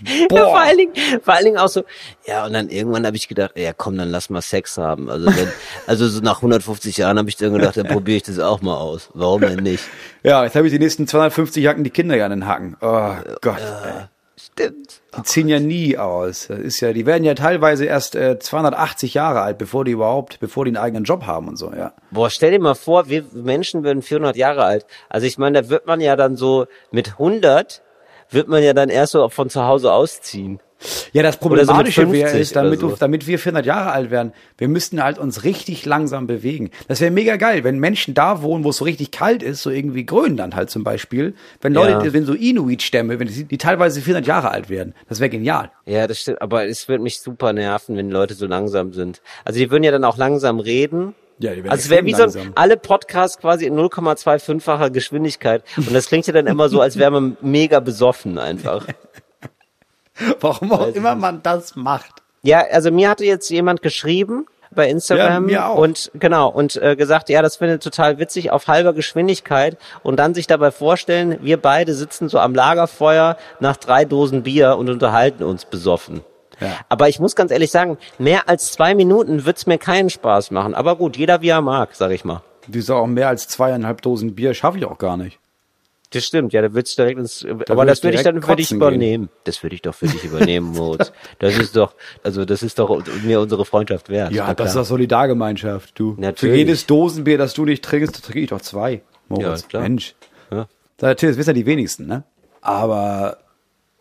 Ja, vor, allen Dingen, vor allen Dingen auch so, ja, und dann irgendwann habe ich gedacht, ja komm, dann lass mal Sex haben. Also wenn, also so nach 150 Jahren habe ich dann gedacht, dann probiere ich das auch mal aus. Warum denn nicht? Ja, jetzt habe ich die nächsten 250 Jacken die Kinder ja an den Hacken. Oh Gott. ey. Stimmt. Die ziehen ja nie aus. Das ist ja, die werden ja teilweise erst äh, 280 Jahre alt, bevor die überhaupt, bevor die einen eigenen Job haben und so, ja. Boah, stell dir mal vor, wir Menschen werden 400 Jahre alt. Also ich meine, da wird man ja dann so mit 100 wird man ja dann erst so von zu Hause ausziehen. Ja, das Oder so Problematische wäre 50 ist, damit, du, so. damit wir 400 Jahre alt werden, wir müssten halt uns richtig langsam bewegen. Das wäre mega geil, wenn Menschen da wohnen, wo es so richtig kalt ist, so irgendwie Grönland halt zum Beispiel. Wenn Leute, Ja. wenn so Inuit-Stämme, wenn die, die teilweise 400 Jahre alt werden, das wäre genial. Ja, das stimmt. Aber es wird mich super nerven, wenn Leute so langsam sind. Also die würden ja dann auch langsam reden. Ja, also es wäre wie so ein, alle Podcasts quasi in 0,25-facher Geschwindigkeit. Und das klingt ja dann immer so, als wäre man mega besoffen einfach. Warum auch immer man das macht. Ja, also mir hatte jetzt jemand geschrieben bei Instagram Ja, mir auch. und genau und äh, gesagt, ja, das findet total witzig auf halber Geschwindigkeit und dann sich dabei vorstellen, wir beide sitzen so am Lagerfeuer nach drei Dosen Bier und unterhalten uns besoffen. Ja. Aber ich muss ganz ehrlich sagen, mehr als zwei Minuten wird's mir keinen Spaß machen. Aber gut, jeder wie er mag, sag ich mal. Wieso auch mehr als zweieinhalb Dosen Bier schaffe ich auch gar nicht. Das stimmt, ja, da wird's direkt ins, aber würde das würde ich dann für dich kotzen gehen. übernehmen. Das würde ich doch für dich übernehmen, Moritz. Das ist doch, also das ist doch mir unsere Freundschaft wert. Ja, das ist doch Solidargemeinschaft, du. Für Natürlich. jedes Dosenbier, das du nicht trinkst, trinke ich doch zwei. Moritz, Ja, klar. Mensch. Ja. Natürlich, das wissen ja die wenigsten, ne? Aber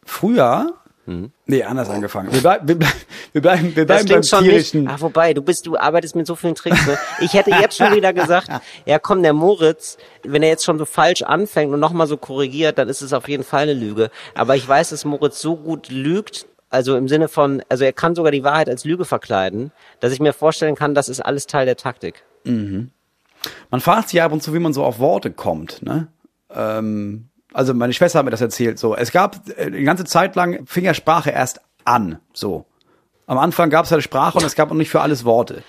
früher, Mhm. nee, anders angefangen. Wir, bleib, wir, bleib, wir bleiben, wir Das bleiben beim schon nicht. tierischen. Ach, wobei, du bist, du arbeitest mit so vielen Tricks. Ne? Ich hätte jetzt schon wieder gesagt, ja komm, der Moritz, wenn er jetzt schon so falsch anfängt und nochmal so korrigiert, dann ist es auf jeden Fall eine Lüge. Aber ich weiß, dass Moritz so gut lügt, also im Sinne von, also er kann sogar die Wahrheit als Lüge verkleiden, dass ich mir vorstellen kann, das ist alles Teil der Taktik. Man fragt sich ab und zu, wie man so auf Worte kommt, ne? Ähm, also meine Schwester hat mir das erzählt. So, es gab äh, die ganze Zeit lang fing ja Sprache erst an. So, am Anfang gab es halt Sprache und es gab noch nicht für alles Worte.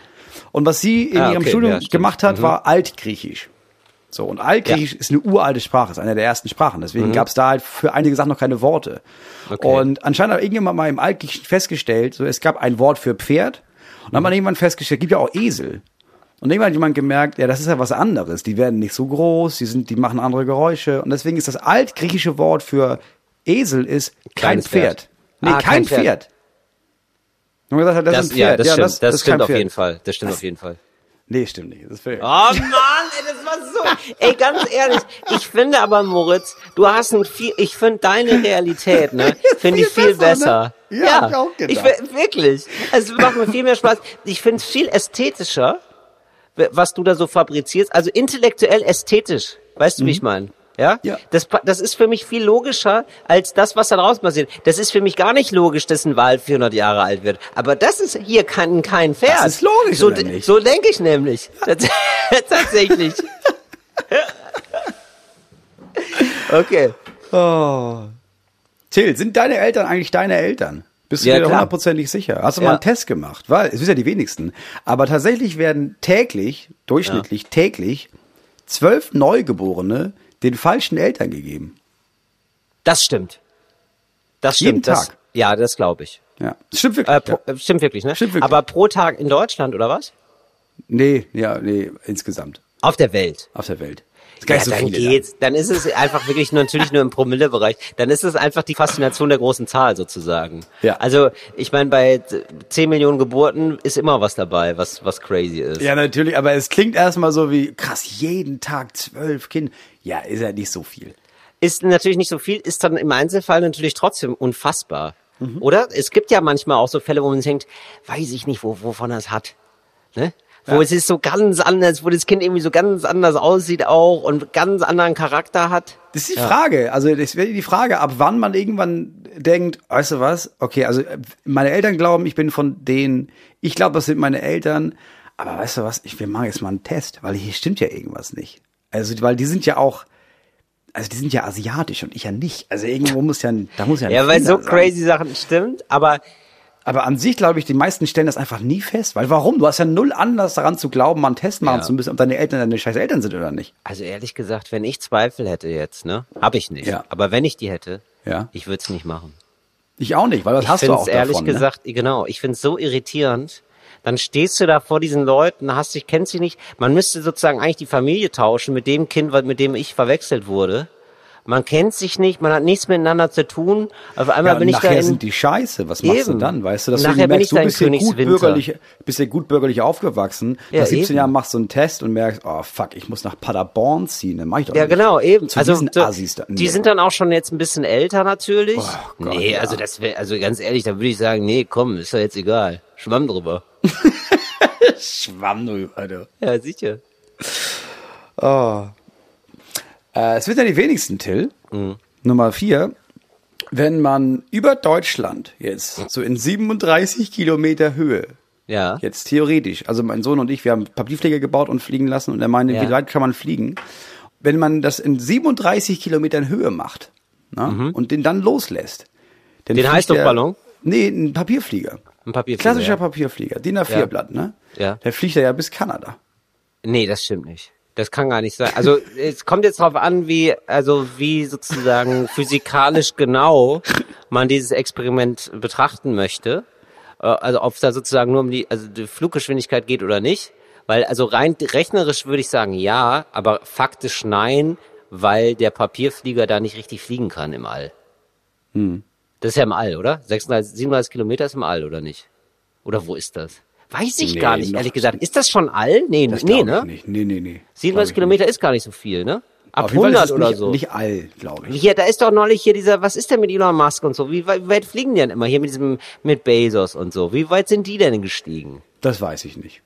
Und was sie in Ah, ihrem okay, Studium ja, gemacht hat, war Altgriechisch. So, und Altgriechisch ist eine uralte Sprache, ist eine der ersten Sprachen. Deswegen gab es da halt für einige Sachen noch keine Worte. Okay. Und anscheinend hat irgendjemand mal im Altgriechischen festgestellt, so, es gab ein Wort für Pferd. Und dann hat man irgendwann festgestellt, gibt ja auch Esel. Und irgendwann hat jemand gemerkt, ja, das ist ja was anderes. Die werden nicht so groß, die sind, die machen andere Geräusche. Und deswegen ist das altgriechische Wort für Esel ist kein Kleines Pferd. Pferd. Nee, Ah, kein, kein Pferd. Pferd. Und man gesagt hat, das, Das, ist ein ja, Pferd. das stimmt, das, ist stimmt kein auf Pferd. jeden Fall. Das stimmt auf jeden Fall. Nee, stimmt nicht. Das ist Pferd. Oh Mann, ey, das war so. Ey, ganz ehrlich, ich finde aber, Moritz, du hast ein viel, ich finde deine Realität, ne, finde ich viel besser, ne? Ja, hab ich auch gedacht. Ich, wirklich. Also, es macht mir viel mehr Spaß. Ich finde es viel ästhetischer, was du da so fabrizierst. Also intellektuell ästhetisch. Weißt du, wie ich meine? Ja? Ja. Das, das ist für mich viel logischer als das, was da draußen passiert. Das ist für mich gar nicht logisch, dass ein Wal 400 Jahre alt wird. Aber das ist hier kein, kein Pferd. Das ist logisch, so? So denke ich nämlich. Tats- Tatsächlich. okay. Oh. Till, sind deine Eltern eigentlich deine Eltern? Bist du Ja, dir da klar. hundertprozentig sicher? Hast du Ja. mal einen Test gemacht? Weil, es sind ja die wenigsten. Aber tatsächlich werden täglich, durchschnittlich täglich, zwölf Neugeborene den falschen Eltern gegeben. Das stimmt. Das Jeden stimmt. Das, Tag? ja, das glaube ich. Ja. Das stimmt wirklich. Äh, pro, ja. Stimmt wirklich, ne? Stimmt wirklich. Aber pro Tag in Deutschland, oder was? Nee, ja, nee, insgesamt. Auf der Welt. Auf der Welt. Ja, dann geht's. Dann ist es einfach wirklich nur, natürlich nur im Promillebereich. Dann ist es einfach die Faszination der großen Zahl sozusagen. Ja. Also, ich meine, bei 10 Millionen Geburten ist immer was dabei, was, was crazy ist. Ja, natürlich, aber es klingt erstmal so wie, krass, jeden Tag zwölf Kinder. Ja, ist ja nicht so viel. Ist natürlich nicht so viel, ist dann im Einzelfall natürlich trotzdem unfassbar. Mhm. Oder? Es gibt ja manchmal auch so Fälle, wo man sich denkt, weiß ich nicht, wo, wovon er es hat. Ne? Wo Ja. es ist so ganz anders, wo das Kind irgendwie so ganz anders aussieht auch und ganz anderen Charakter hat. Das ist die Frage. Also das wäre die Frage, ab wann man irgendwann denkt, weißt du was? Okay, also äh, meine Eltern glauben, ich bin von denen. Ich glaube, das sind meine Eltern. Aber weißt du was? Ich, wir machen jetzt mal einen Test, weil hier stimmt ja irgendwas nicht. Also, weil die sind ja auch, also die sind ja asiatisch und ich ja nicht. Also irgendwo muss ja, ein- da muss ja ein Ja, weil so sein. crazy Sachen stimmt, aber Aber an sich glaube ich, die meisten stellen das einfach nie fest. Weil warum? Du hast ja null Anlass daran zu glauben, mal einen Test machen Ja. zu müssen, ob deine Eltern deine scheiß Eltern sind oder nicht. also ehrlich gesagt, wenn ich Zweifel hätte jetzt, ne? Hab ich nicht. Ja. Aber wenn ich die hätte, Ja. ich würde es nicht machen. Ich auch nicht, weil das Ich hast du finde auch es ehrlich davon, ne? gesagt, genau, ich finde es so irritierend. Dann stehst du da vor diesen Leuten, hast dich, kennst sie nicht. Man müsste sozusagen eigentlich die Familie tauschen mit dem Kind, mit dem ich verwechselt wurde. Man kennt sich nicht, man hat nichts miteinander zu tun. Auf einmal Ja, bin ich da nachher in, sind die scheiße. Was machst du Eben. dann? Weißt du, dass Nachher du bin merkst, ich du bist gut bürgerlich, bist ja gut bürgerlich aufgewachsen. Ja, Nach 17 eben. Jahren machst du einen Test und merkst, oh fuck, ich muss nach Paderborn ziehen. Dann mach ich doch Ja, nicht. genau, eben. Zu also so, Assis da. die Nee. sind dann auch schon jetzt ein bisschen älter natürlich. Oh Gott, nee, ja. also das wäre, also ganz ehrlich, da würde ich sagen, nee, komm, ist ja jetzt egal. Schwamm drüber. Schwamm drüber, du. Ja, sicher. Oh. Äh, es wird ja die wenigsten, Till. Mhm. Nummer vier. Wenn man über Deutschland jetzt so in 37 Kilometer Höhe Ja. Jetzt theoretisch. Also mein Sohn und ich, wir haben Papierflieger gebaut und fliegen lassen und er meinte, Ja. wie weit kann man fliegen? Wenn man das in 37 Kilometern Höhe macht ne, und den dann loslässt. Dann Mhm. Den Heißluftballon? Nee, ein Papierflieger. Ein Papierflieger, Klassischer ja. Papierflieger, DIN A4 Ja. Blatt, ne? Ja. Der fliegt er ja bis Kanada. Nee, das stimmt nicht. Das kann gar nicht sein. Also es kommt jetzt darauf an, wie also wie sozusagen physikalisch genau man dieses Experiment betrachten möchte. Äh, Also ob es da sozusagen nur um die also die Fluggeschwindigkeit geht oder nicht. Weil also rein rechnerisch würde ich sagen ja, aber faktisch nein, weil der Papierflieger da nicht richtig fliegen kann im All. Das ist ja im All, oder? 36, 37 Kilometer ist im All, oder nicht? Oder wo ist das? Weiß ich Nee, gar nicht, ehrlich gesagt. Ist das schon All? Nee, Das nee, ne? ich nicht. Nee, nee, nee. 37 Glaub ich Kilometer ist gar nicht so viel, ne? Ab Auf jeden Fall ist 100 es oder nicht, so. Nicht all, glaube ich. Hier, da ist doch neulich hier dieser, was ist denn mit Elon Musk und so? Wie weit, wie weit fliegen die denn immer hier mit diesem, mit Bezos und so? Wie weit sind die denn gestiegen? Das weiß ich nicht.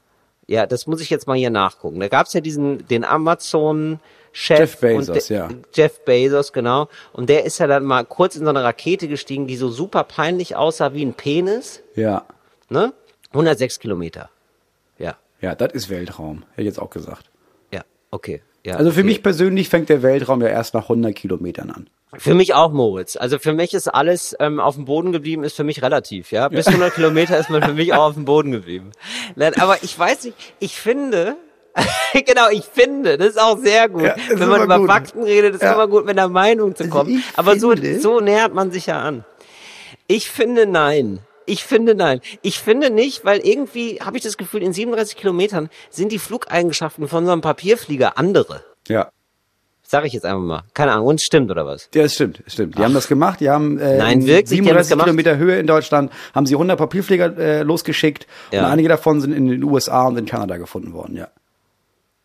Ja, das muss ich jetzt mal hier nachgucken. Da gab's ja diesen, den Amazon-Chef. Jeff Bezos, ja. Jeff Bezos, genau. Und der ist ja dann mal kurz in so eine Rakete gestiegen, die so super peinlich aussah wie ein Penis, Ja. ne? 106 Kilometer. Ja, Ja, das ist Weltraum. Hätte ich jetzt auch gesagt. ja, okay. Ja, Also für okay. mich persönlich fängt der Weltraum ja erst nach 100 Kilometern an. Für mich auch, Moritz. Also für mich ist alles ähm, auf dem Boden geblieben, ist für mich relativ, ja. Bis 100 Kilometer ist man für mich auch auf dem Boden geblieben. Nein, aber ich weiß nicht, ich finde, genau, ich finde, das ist auch sehr gut. Ja, wenn man über gut. Fakten redet, ist Ja. immer gut, mit einer Meinung zu kommen. ich aber so, finde- so nähert man sich ja an. Ich finde nein. Ich finde nein. Ich finde nicht, weil irgendwie habe ich das Gefühl, in 37 Kilometern sind die Flugeigenschaften von so einem Papierflieger andere. Ja. Sag ich jetzt einfach mal. Keine Ahnung, und stimmt oder was? Ja, das stimmt, das stimmt. Die haben das gemacht, die haben äh, Nein, in wirklich, die haben das 37 gemacht? Kilometer Höhe in Deutschland, haben sie 100 Papierflieger äh, losgeschickt Ja. und einige davon sind in den USA und in Kanada gefunden worden, ja.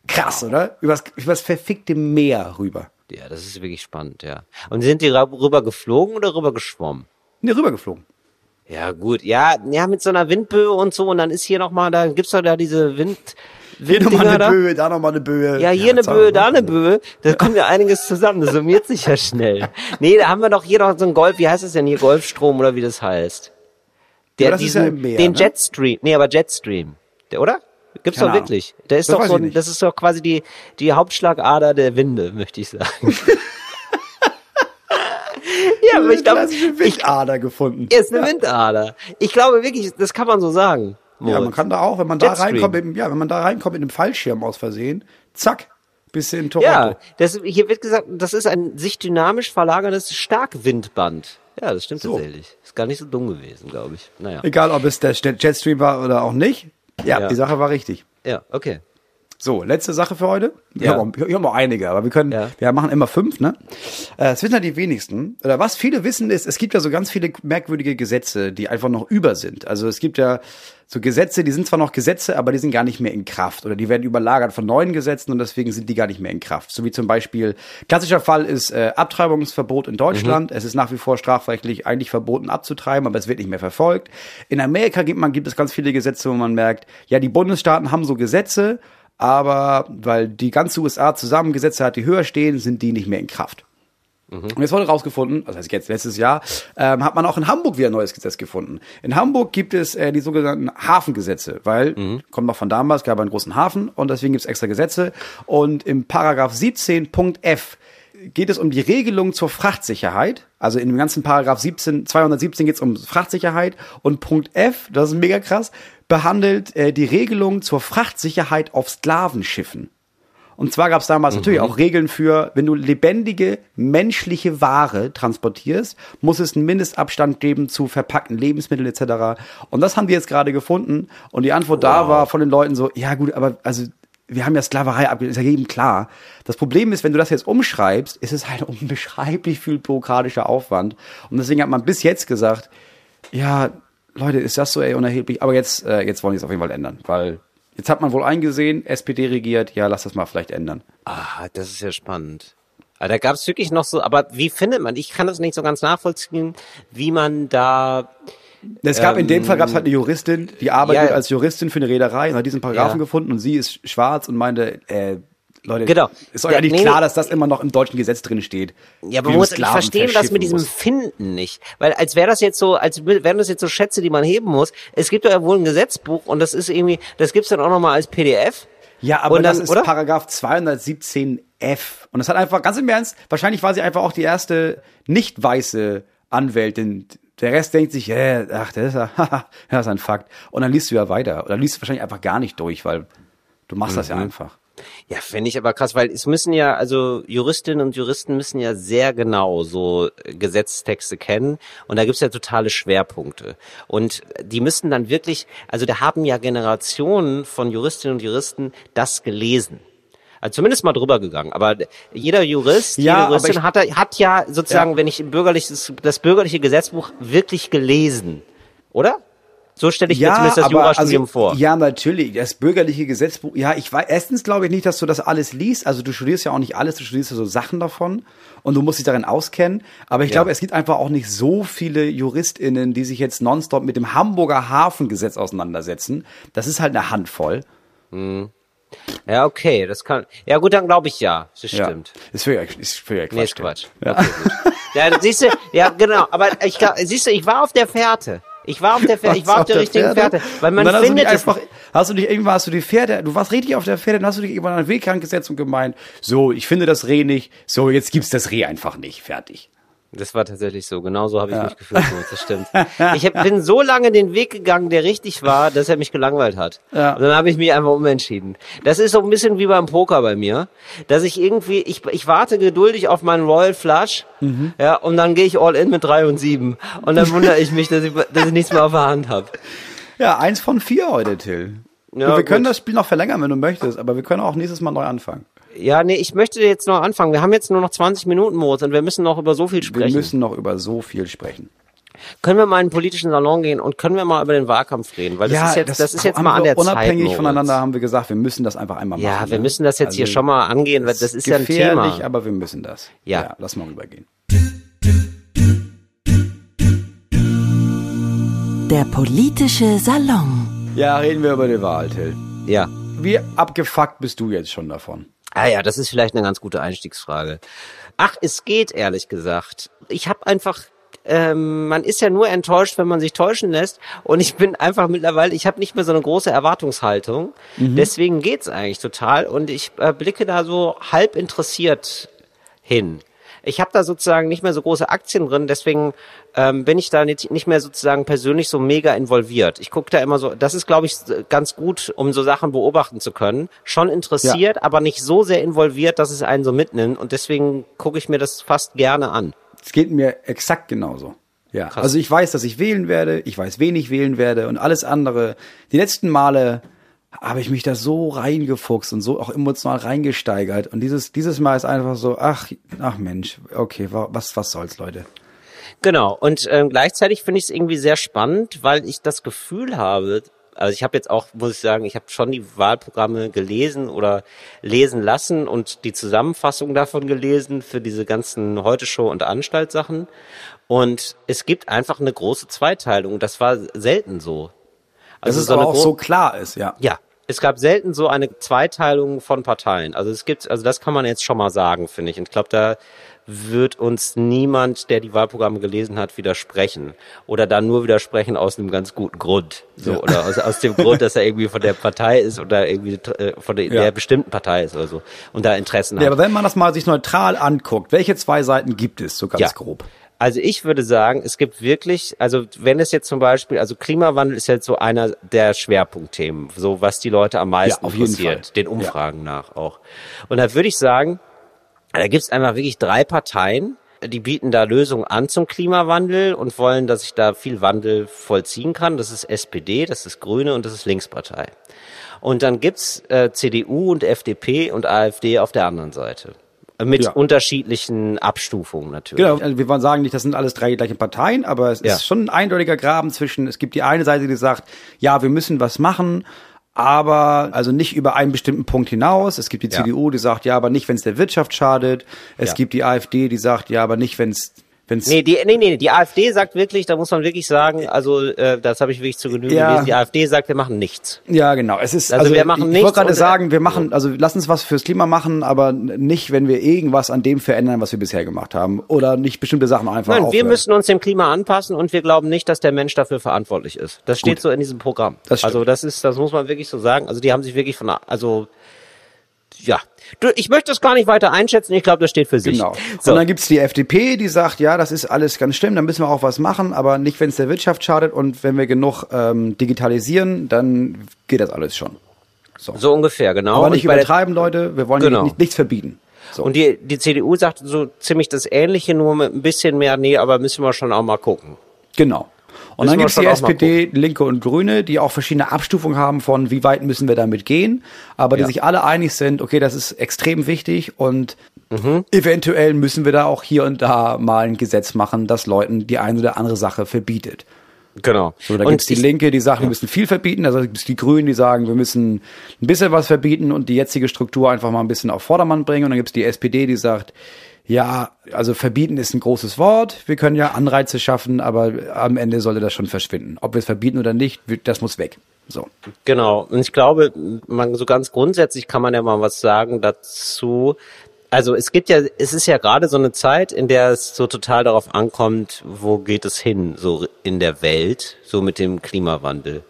Krass, oder? Übers, übers verfickte Meer rüber. Ja, das ist wirklich spannend, ja. Und sind die rüber geflogen oder rüber geschwommen? Ne, rübergeflogen. Ja, gut. Ja, ja, mit so einer Windböe und so. Und dann ist hier nochmal, da gibt's doch da diese Wind, Hier nochmal eine da. Böe, da nochmal eine Böe. Ja, hier eine das Böe, da eine Böe. Da kommt ja einiges zusammen. Das summiert sich ja schnell. Nee, da haben wir doch hier noch so ein Golf, wie heißt das denn hier? Golfstrom oder wie das heißt? Der, das ist ja Meer, den ne? Jetstream. Nee, aber Jetstream. Der, oder? Gibt's Keine doch Ahnung. wirklich. Der ist Das doch so, das ist doch quasi die, die Hauptschlagader der Winde, möchte ich sagen. ja, aber ich glaube, Windader gefunden. er ist eine Windader. Ich glaube wirklich, das kann man so sagen. Ja, Moritz. man kann da auch, wenn man da Jetstream. reinkommt, mit, dem- ja, wenn man da reinkommt mit einem Fallschirm aus Versehen, zack, bist du in Toronto. Ja, das, hier wird gesagt, das ist ein sich dynamisch verlagerndes Starkwindband. Ja, das stimmt So. tatsächlich. Ist gar nicht so dumm gewesen, glaube ich. Naja. Egal, ob es der Jetstream war oder auch nicht. Ja, Ja. die Sache war richtig. Ja, okay. So, letzte Sache für heute. Wir, Ja. haben, auch, wir haben auch einige, aber wir können, Ja. wir machen immer fünf, ne? Äh, Es wissen ja die wenigsten. Oder was viele wissen ist, es gibt ja so ganz viele merkwürdige Gesetze, die einfach noch über sind. Also es gibt ja so Gesetze, die sind zwar noch Gesetze, aber die sind gar nicht mehr in Kraft. Oder die werden überlagert von neuen Gesetzen und deswegen sind die gar nicht mehr in Kraft. So wie zum Beispiel, klassischer Fall ist äh, Abtreibungsverbot in Deutschland. Es ist nach wie vor strafrechtlich eigentlich verboten abzutreiben, aber es wird nicht mehr verfolgt. In Amerika gibt, man, gibt es ganz viele Gesetze, wo man merkt, ja, die Bundesstaaten haben so Gesetze, aber weil die ganze USA zusammen Gesetze hat, die höher stehen, sind die nicht mehr in Kraft. Und jetzt wurde rausgefunden, also heißt jetzt letztes Jahr, ähm, hat man auch in Hamburg wieder ein neues Gesetz gefunden. In Hamburg gibt es äh, die sogenannten Hafengesetze, weil, kommt noch von damals, gab einen großen Hafen und deswegen gibt es extra Gesetze. Und im Paragraph 17.f geht es um die Regelung zur Frachtsicherheit. Also in dem ganzen Paragraph 17, 217 geht es um Frachtsicherheit. Und Punkt F, das ist mega krass, behandelt äh, die Regelung zur Frachtsicherheit auf Sklavenschiffen. Und zwar gab es damals mhm. natürlich auch Regeln für, wenn du lebendige menschliche Ware transportierst, muss es einen Mindestabstand geben zu verpackten Lebensmitteln etc. Und das haben die jetzt gerade gefunden. Und die Antwort wow. da war von den Leuten so, ja gut, aber also wir haben ja Sklaverei abgelehnt, ist ja jedem klar. Das Problem ist, wenn du das jetzt umschreibst, ist es halt unbeschreiblich viel bürokratischer Aufwand. Und deswegen hat man bis jetzt gesagt, ja, Leute, ist das so ey, unerheblich? Aber jetzt, äh, jetzt wollen die es auf jeden Fall ändern, weil jetzt hat man wohl eingesehen, SPD regiert, ja, lass das mal vielleicht ändern. Ah, das ist ja spannend. Aber da gab es wirklich noch so, aber wie findet man, ich kann das nicht so ganz nachvollziehen, wie man da es gab ähm, in dem Fall gab es halt eine Juristin, die arbeitet ja, als Juristin für eine Reederei und hat diesen Paragraphen ja. gefunden und sie ist schwarz und meinte, äh, Leute, genau. ist euch ja nicht nee, klar, dass das immer noch im deutschen Gesetz drin steht. Ja, aber man muss, ich verstehe das mit diesem muss. Finden nicht. Weil als wäre das jetzt so, als wären das jetzt so Schätze, die man heben muss. Es gibt ja wohl ein Gesetzbuch und das ist irgendwie, das gibt's dann auch nochmal als PDF. Ja, aber dann, das ist oder? Paragraph 217f. Und das hat einfach, ganz im Ernst, wahrscheinlich war sie einfach auch die erste nicht weiße Anwältin, der Rest denkt sich, äh, ach, das ist, ja, das ist ein Fakt. Und dann liest du ja weiter. Oder liest du wahrscheinlich einfach gar nicht durch, weil du machst mhm. das ja mhm. einfach. Ja, finde ich aber krass, weil es müssen ja, also Juristinnen und Juristen müssen ja sehr genau so Gesetztexte kennen und da gibt's ja totale Schwerpunkte. Und die müssen dann wirklich, also da haben ja Generationen von Juristinnen und Juristen das gelesen. Also zumindest mal drüber gegangen. Aber jeder Jurist, ja, jede Juristin ich, hat, hat ja sozusagen, ja. wenn ich bürgerliches, das bürgerliche Gesetzbuch wirklich gelesen, oder? So stelle ich ja, mir zumindest das Jurastudium also, vor. Ja, natürlich. Das bürgerliche Gesetzbuch. Ja, ich weiß, erstens glaube ich nicht, dass du das alles liest. Also du studierst ja auch nicht alles, du studierst ja so Sachen davon und du musst dich darin auskennen. Aber ich ja. glaube, es gibt einfach auch nicht so viele JuristInnen, die sich jetzt nonstop mit dem Hamburger Hafengesetz auseinandersetzen. Das ist halt eine Handvoll. Mhm. Ja, okay, das kann. Ja, gut, dann glaube ich ja. Das stimmt. Ja, ist für ist für Quatsch. Nee, ist Quatsch. Ja. Okay, ja, siehst du, ja, genau. Aber ich siehst du, ich war auf der Fährte. Ich war auf der Fährte, ich war auf der, der richtigen Fährte, weil man findet hast einfach, hast du dich irgendwann hast du die Pferde, du warst richtig auf der Pferde, dann hast du dich irgendwann an den Weg gesetzt und gemeint, so, ich finde das Reh nicht, so, jetzt gibt's das Reh einfach nicht, fertig. Das war tatsächlich so. Genauso habe ich ja. mich gefühlt. Das stimmt. Ich hab, bin so lange den Weg gegangen, der richtig war, dass er mich gelangweilt hat. Ja. Und dann habe ich mich einfach umentschieden. Das ist so ein bisschen wie beim Poker bei mir, dass ich irgendwie, ich, ich warte geduldig auf meinen Royal Flush, mhm. ja, und dann gehe ich all in mit drei und sieben. Und dann wundere ich mich, dass ich, dass ich nichts mehr auf der Hand habe. Ja, eins von vier heute, Till. Ja, wir gut. können das Spiel noch verlängern, wenn du möchtest, aber wir können auch nächstes Mal neu anfangen. Ja, nee, ich möchte jetzt noch anfangen. Wir haben jetzt nur noch 20 Minuten, Moritz, und wir müssen noch über so viel sprechen. Wir müssen noch über so viel sprechen. Können wir mal in den politischen Salon gehen und können wir mal über den Wahlkampf reden? Weil das ja, ist jetzt, das, das ist jetzt mal an der unabhängig Zeit. Unabhängig voneinander haben wir gesagt, wir müssen das einfach einmal machen. Ja, wir ne? müssen das jetzt also, hier schon mal angehen, weil das ist ja ein Thema. Gefährlich, aber wir müssen das. Ja. ja lass mal rübergehen. Der politische Salon. Ja, reden wir über die Wahl, Till. Ja. Wie abgefuckt bist du jetzt schon davon? Ah ja, das ist vielleicht eine ganz gute Einstiegsfrage. Ach, es geht ehrlich gesagt. Ich habe einfach ähm, man ist ja nur enttäuscht, wenn man sich täuschen lässt. Und ich bin einfach mittlerweile, ich habe nicht mehr so eine große Erwartungshaltung. Mhm. Deswegen geht's eigentlich total. Und ich äh, blicke da so halb interessiert hin. Ich habe da sozusagen nicht mehr so große Aktien drin, deswegen ähm, bin ich da nicht, nicht mehr sozusagen persönlich so mega involviert. Ich gucke da immer so, das ist, glaube ich, ganz gut, um so Sachen beobachten zu können. Schon interessiert, ja. aber nicht so sehr involviert, dass es einen so mitnimmt. Und deswegen gucke ich mir das fast gerne an. Es geht mir exakt genauso. Ja, Krass. also ich weiß, dass ich wählen werde, ich weiß, wen ich wählen werde und alles andere. Die letzten Male habe ich mich da so reingefuchst und so auch emotional reingesteigert. Und dieses, dieses Mal ist einfach so, ach, ach Mensch, okay, was, was soll's, Leute. Genau. Und ähm, gleichzeitig finde ich es irgendwie sehr spannend, weil ich das Gefühl habe, also ich habe jetzt auch, muss ich sagen, ich habe schon die Wahlprogramme gelesen oder lesen lassen und die Zusammenfassung davon gelesen für diese ganzen Heute-Show und Anstaltsachen. Und es gibt einfach eine große Zweiteilung. Das war selten so. Also Dass es so aber auch so klar ist, ja. Ja, es gab selten so eine Zweiteilung von Parteien. Also es gibt, also das kann man jetzt schon mal sagen, finde ich. Und ich glaube, da wird uns niemand, der die Wahlprogramme gelesen hat, widersprechen. Oder dann nur widersprechen aus einem ganz guten Grund. So, ja. oder aus, aus dem Grund, dass er irgendwie von der Partei ist oder irgendwie äh, von der, ja. der bestimmten Partei ist oder so. Und da Interessen ja, hat. Ja, aber wenn man das mal sich neutral anguckt, welche zwei Seiten gibt es, so ganz grob? Also ich würde sagen, es gibt wirklich, also wenn es jetzt zum Beispiel, also Klimawandel ist jetzt so einer der Schwerpunktthemen, so was die Leute am meisten Ja, interessiert, den Umfragen nach auch. Und da würde ich sagen, da gibt es einfach wirklich drei Parteien, die bieten da Lösungen an zum Klimawandel und wollen, dass sich da viel Wandel vollziehen kann. Das ist SPD, das ist Grüne und das ist Linkspartei. Und dann gibt's äh, CDU und FDP und AfD auf der anderen Seite. Mit Ja. unterschiedlichen Abstufungen natürlich. Genau, also wir wollen sagen nicht, das sind alles drei gleiche Parteien, aber es Ja. ist schon ein eindeutiger Graben zwischen, es gibt die eine Seite, die sagt, ja, wir müssen was machen, aber also nicht über einen bestimmten Punkt hinaus. Es gibt die Ja. CDU, die sagt, ja, aber nicht, wenn es der Wirtschaft schadet. Es Ja. gibt die AfD, die sagt, ja, aber nicht, wenn es wenn's Nee, die, nee, nee, die AfD sagt wirklich, da muss man wirklich sagen, also äh, das habe ich wirklich zu Genüge Ja. gelesen, die AfD sagt, wir machen nichts. Ja, genau. Es ist Also also, wir machen ich, ich nichts wollte gerade und- sagen, wir machen also lass uns was fürs Klima machen, aber nicht, wenn wir irgendwas an dem verändern, was wir bisher gemacht haben oder nicht bestimmte Sachen einfach Nein, wir aufhören. müssen uns dem Klima anpassen und wir glauben nicht, dass der Mensch dafür verantwortlich ist. Das steht Gut. so in diesem Programm. Das also das ist, das muss man wirklich so sagen. Also die haben sich wirklich von, also ja, ich möchte das gar nicht weiter einschätzen. Ich glaube, das steht für sich. Genau. So. Und dann gibt's die FDP, die sagt, ja, das ist alles ganz schlimm, da müssen wir auch was machen, aber nicht, wenn es der Wirtschaft schadet und wenn wir genug ähm, digitalisieren, dann geht das alles schon. So. so ungefähr, genau. aber nicht bei der- übertreiben, Leute, wir wollen Genau. nicht, nichts verbieten. So. Und die, die CDU sagt so ziemlich das Ähnliche, nur mit ein bisschen mehr, nee, aber müssen wir schon auch mal gucken. Genau. Und dann wir gibt's die SPD, Linke und Grüne, die auch verschiedene Abstufungen haben von, wie weit müssen wir damit gehen, aber die Ja. sich alle einig sind, okay, das ist extrem wichtig und Mhm. eventuell müssen wir da auch hier und da mal ein Gesetz machen, das Leuten die eine oder andere Sache verbietet. Genau. So, da Und gibt's die Linke, die sagt, wir müssen viel verbieten, also gibt's die Grünen, die sagen, wir müssen ein bisschen was verbieten und die jetzige Struktur einfach mal ein bisschen auf Vordermann bringen. Und dann gibt's die SPD, die sagt, ja, also verbieten ist ein großes Wort, wir können ja Anreize schaffen, aber am Ende sollte das schon verschwinden. Ob wir es verbieten oder nicht, das muss weg. So. Genau. Und ich glaube, man, so ganz grundsätzlich kann man ja mal was sagen dazu. Also es gibt ja, es ist ja gerade so eine Zeit, in der es so total darauf ankommt, wo geht es hin, so in der Welt, so mit dem Klimawandel.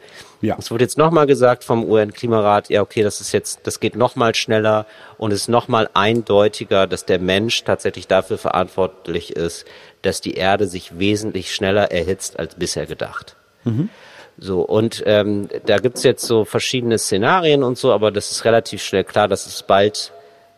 Ja. Es wurde jetzt nochmal gesagt vom UN-Klimarat, ja okay, das ist jetzt, das geht nochmal schneller und es ist nochmal eindeutiger, dass der Mensch tatsächlich dafür verantwortlich ist, dass die Erde sich wesentlich schneller erhitzt als bisher gedacht. So, und ähm, da gibt's jetzt so verschiedene Szenarien und so, aber das ist relativ schnell klar, dass es bald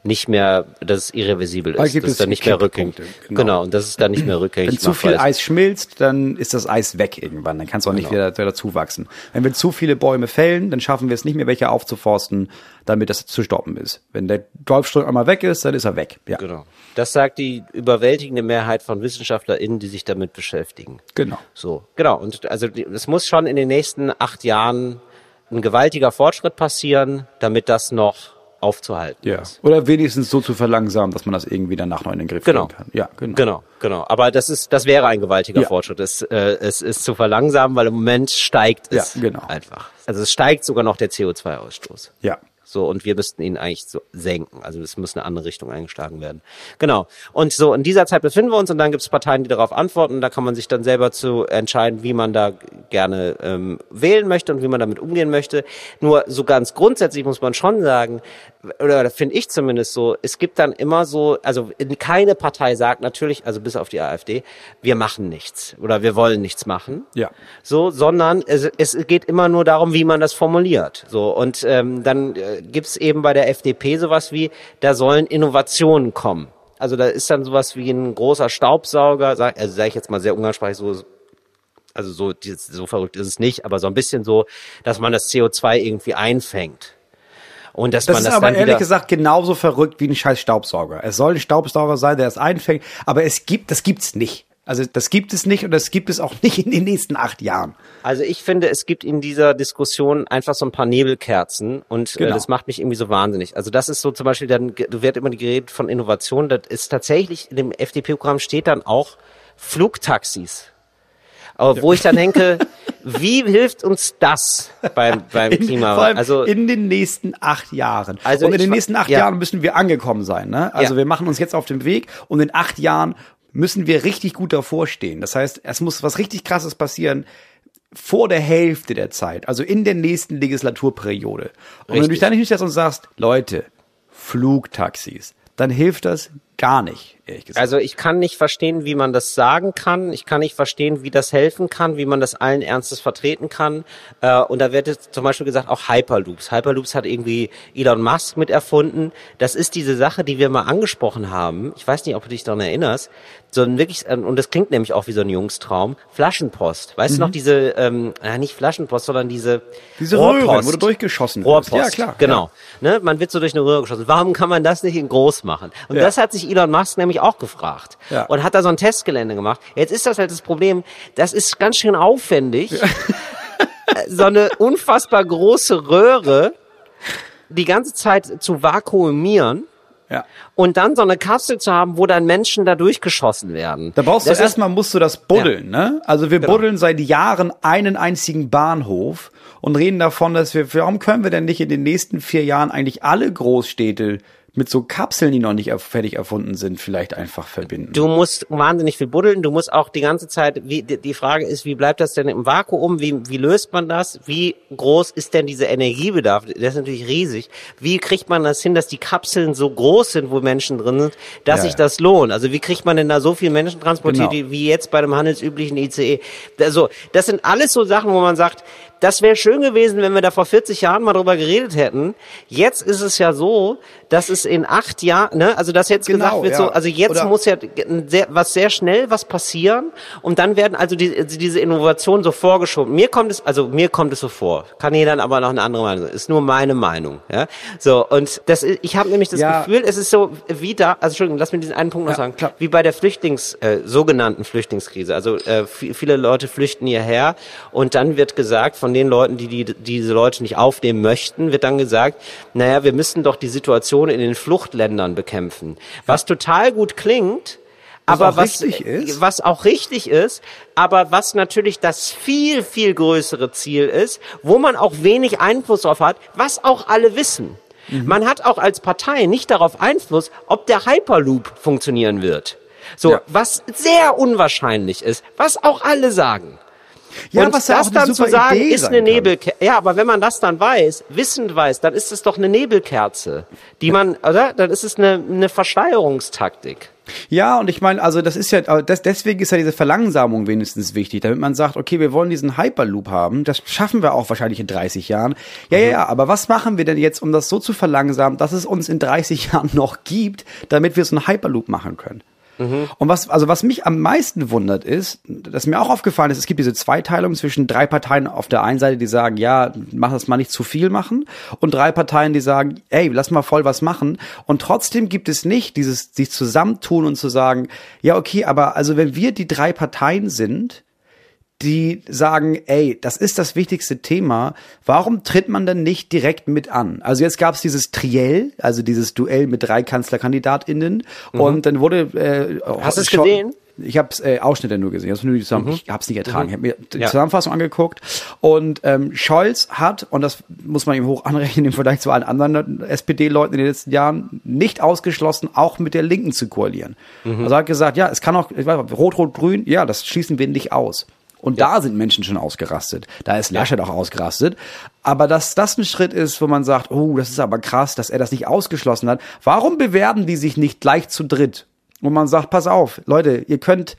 nicht mehr, dass es irreversibel Bald ist, gibt dass es dann nicht mehr rückgängig genau. genau. und dass es dann nicht mehr rückgängig Wenn zu viel ist. Eis schmilzt, dann ist das Eis weg irgendwann. Dann kann es auch nicht Genau. wieder, wieder zuwachsen. Wenn wir zu viele Bäume fällen, dann schaffen wir es nicht mehr, welche aufzuforsten, damit das zu stoppen ist. Wenn der Golfstrom einmal weg ist, dann ist er weg. Ja, Genau. Das sagt die überwältigende Mehrheit von WissenschaftlerInnen, die sich damit beschäftigen. genau. So, genau. Und also es muss schon in den nächsten acht Jahren ein gewaltiger Fortschritt passieren, damit das noch aufzuhalten Ja. ist. Oder wenigstens so zu verlangsamen, dass man das irgendwie danach noch in den Griff Genau. kriegen kann. Ja, genau. Genau, genau. Aber das ist, das wäre ein gewaltiger Ja. Fortschritt. Es, äh, es ist zu verlangsamen, weil im Moment steigt es Ja, genau. einfach. Also es steigt sogar noch der CO2-Ausstoß. Ja. So, und wir müssten ihn eigentlich so senken. Also es muss eine andere Richtung eingeschlagen werden. Genau. Und so in dieser Zeit befinden wir uns und dann gibt es Parteien, die darauf antworten. Da kann man sich dann selber zu entscheiden, wie man da gerne ähm, wählen möchte und wie man damit umgehen möchte. Nur so ganz grundsätzlich muss man schon sagen, oder finde ich zumindest so, es gibt dann immer so, also keine Partei sagt natürlich, also bis auf die AfD, wir machen nichts oder wir wollen nichts machen Ja. so, sondern es, es geht immer nur darum, wie man das formuliert. So und ähm, dann äh, gibt's eben bei der FDP sowas wie, da sollen Innovationen kommen. Also da ist dann sowas wie ein großer Staubsauger, sag, also sage ich jetzt mal sehr umgangssprachlich so. Also so, so verrückt ist es nicht, aber so ein bisschen so, dass man das CO2 irgendwie einfängt. Und dass Das man ist das aber dann ehrlich gesagt genauso verrückt wie ein scheiß Staubsauger. Es soll ein Staubsauger sein, der es einfängt, aber es gibt, das gibt's nicht. Also das gibt es nicht und das gibt es auch nicht in den nächsten acht Jahren. Also ich finde, es gibt in dieser Diskussion einfach so ein paar Nebelkerzen und äh, Genau. das macht mich irgendwie so wahnsinnig. Also das ist so zum Beispiel, dann du wird immer geredet von Innovation. Das ist tatsächlich in dem FDP-Programm steht dann auch Flugtaxis. Aber wo ich dann denke, wie hilft uns das beim, beim In, Klimawandel? Also in den nächsten acht Jahren. Also und in den nächsten acht ja. Jahren müssen wir angekommen sein. Ne? Also Ja. wir machen uns jetzt auf den Weg und in acht Jahren müssen wir richtig gut davor stehen. Das heißt, es muss was richtig Krasses passieren vor der Hälfte der Zeit, also in der nächsten Legislaturperiode. Und wenn du dich Richtig. dann hinstellst und sagst, Leute, Flugtaxis, dann hilft das gar nicht, ehrlich gesagt. Also ich kann nicht verstehen, wie man das sagen kann. Ich kann nicht verstehen, wie das helfen kann, wie man das allen Ernstes vertreten kann. Äh, und da wird jetzt zum Beispiel gesagt, auch Hyperloops. Hyperloops hat irgendwie Elon Musk mit erfunden. Das ist diese Sache, die wir mal angesprochen haben. Ich weiß nicht, ob du dich daran erinnerst. So ein wirklich, äh, und das klingt nämlich auch wie so ein Jungstraum. Flaschenpost. Weißt du noch diese, ähm, äh, nicht Flaschenpost, sondern diese, Diese Röhren, wo du durchgeschossen. Rohrpost. Ja, klar. Genau. Ne, man wird so durch eine Röhre geschossen. Warum kann man das nicht in groß machen? Und Ja. das hat sich Elon Musk nämlich auch gefragt. Ja. Und hat da so ein Testgelände gemacht. Jetzt ist das halt das Problem, das ist ganz schön aufwendig. so eine unfassbar große Röhre die ganze Zeit zu vakuumieren Ja. und dann so eine Kapsel zu haben, wo dann Menschen da durchgeschossen werden. Da brauchst Das du erstmal musst du das buddeln, ne? Also wir Genau. buddeln seit Jahren einen einzigen Bahnhof und reden davon, dass wir, warum können wir denn nicht in den nächsten vier Jahren eigentlich alle Großstädte mit so Kapseln, die noch nicht fertig erfunden sind, vielleicht einfach verbinden? Du musst wahnsinnig viel buddeln. Du musst auch die ganze Zeit, wie, die Frage ist, wie bleibt das denn im Vakuum? Wie, wie löst man das? Wie groß ist denn dieser Energiebedarf? Der ist natürlich riesig. Wie kriegt man das hin, dass die Kapseln so groß sind, wo Menschen drin sind, dass Ja, sich das lohnt? Also wie kriegt man denn da so viele Menschen transportiert, Genau. wie, wie jetzt bei einem handelsüblichen ICE? Also, das sind alles so Sachen, wo man sagt, das wäre schön gewesen, wenn wir da vor 40 Jahren mal drüber geredet hätten. Jetzt ist es ja so, dass es in acht Jahren, ne, also dass jetzt Genau, gesagt wird, ja. so, also jetzt Oder- muss ja sehr, was sehr schnell was passieren und dann werden also die, also diese Innovationen so vorgeschoben. Mir kommt es, also mir kommt es so vor. Kann jeder dann aber noch eine andere Meinung. Ist nur meine Meinung. Ja, so und das, ich habe nämlich das Ja. Gefühl, es ist so wie da. Also Entschuldigung, lass mir diesen einen Punkt noch Ja, sagen. klar. Wie bei der Flüchtlings, äh, sogenannten Flüchtlingskrise. Also äh, vi- viele Leute flüchten hierher und dann wird gesagt von den Leuten, die, die diese Leute nicht aufnehmen möchten, wird dann gesagt, naja, wir müssen doch die Situation in den Fluchtländern bekämpfen. Was total gut klingt. Was aber was, ist. was auch richtig ist, aber was natürlich das viel, viel größere Ziel ist, wo man auch wenig Einfluss drauf hat, was auch alle wissen. Mhm. Man hat auch als Partei nicht darauf Einfluss, ob der Hyperloop funktionieren wird. So, Ja. was sehr unwahrscheinlich ist, was auch alle sagen. Ja, und was das dann zu sagen, Idee ist eine. Nebelkerze. Ja, aber wenn man das dann weiß, wissend weiß, dann ist es doch eine Nebelkerze, die man, oder? Dann ist es eine, eine Verschleierungstaktik. Ja, und ich meine, also das ist ja, das, deswegen ist ja diese Verlangsamung wenigstens wichtig, damit man sagt, okay, wir wollen diesen Hyperloop haben, das schaffen wir auch wahrscheinlich in 30 Jahren. Ja, ja, ja, aber was machen wir denn jetzt, um das so zu verlangsamen, dass es uns in 30 Jahren noch gibt, damit wir so einen Hyperloop machen können? Und was, also was mich am meisten wundert ist, dass mir auch aufgefallen ist, es gibt diese Zweiteilung zwischen drei Parteien auf der einen Seite, die sagen, ja, mach das mal nicht zu viel machen, und drei Parteien, die sagen, ey, lass mal voll was machen. Und trotzdem gibt es nicht dieses, sich zusammentun und zu sagen, ja, okay, aber also wenn wir die drei Parteien sind, die sagen, ey, das ist das wichtigste Thema, warum tritt man denn nicht direkt mit an? Also jetzt gab es dieses Triell, also dieses Duell mit drei KanzlerkandidatInnen und dann wurde äh, Mhm. Hast du es gesehen? Ich habe äh, Ausschnitte nur gesehen, ich hab's nur die zusammen, ich habe es nicht ertragen. Ich habe mir die Mhm. Ja. Zusammenfassung angeguckt und ähm, Scholz hat, und das muss man ihm hoch anrechnen im Vergleich zu allen anderen SPD-Leuten in den letzten Jahren, nicht ausgeschlossen, auch mit der Linken zu koalieren. Mhm. Also er hat gesagt, ja, es kann auch, ich weiß, nicht, Rot, Rot, Grün, ja, das schließen wir nicht aus. Und da sind Menschen schon ausgerastet. Da ist Laschet auch ausgerastet. Aber dass das ein Schritt ist, wo man sagt, oh, das ist aber krass, dass er das nicht ausgeschlossen hat. Warum bewerben die sich nicht gleich zu dritt? Wo man sagt, pass auf, Leute, ihr könnt,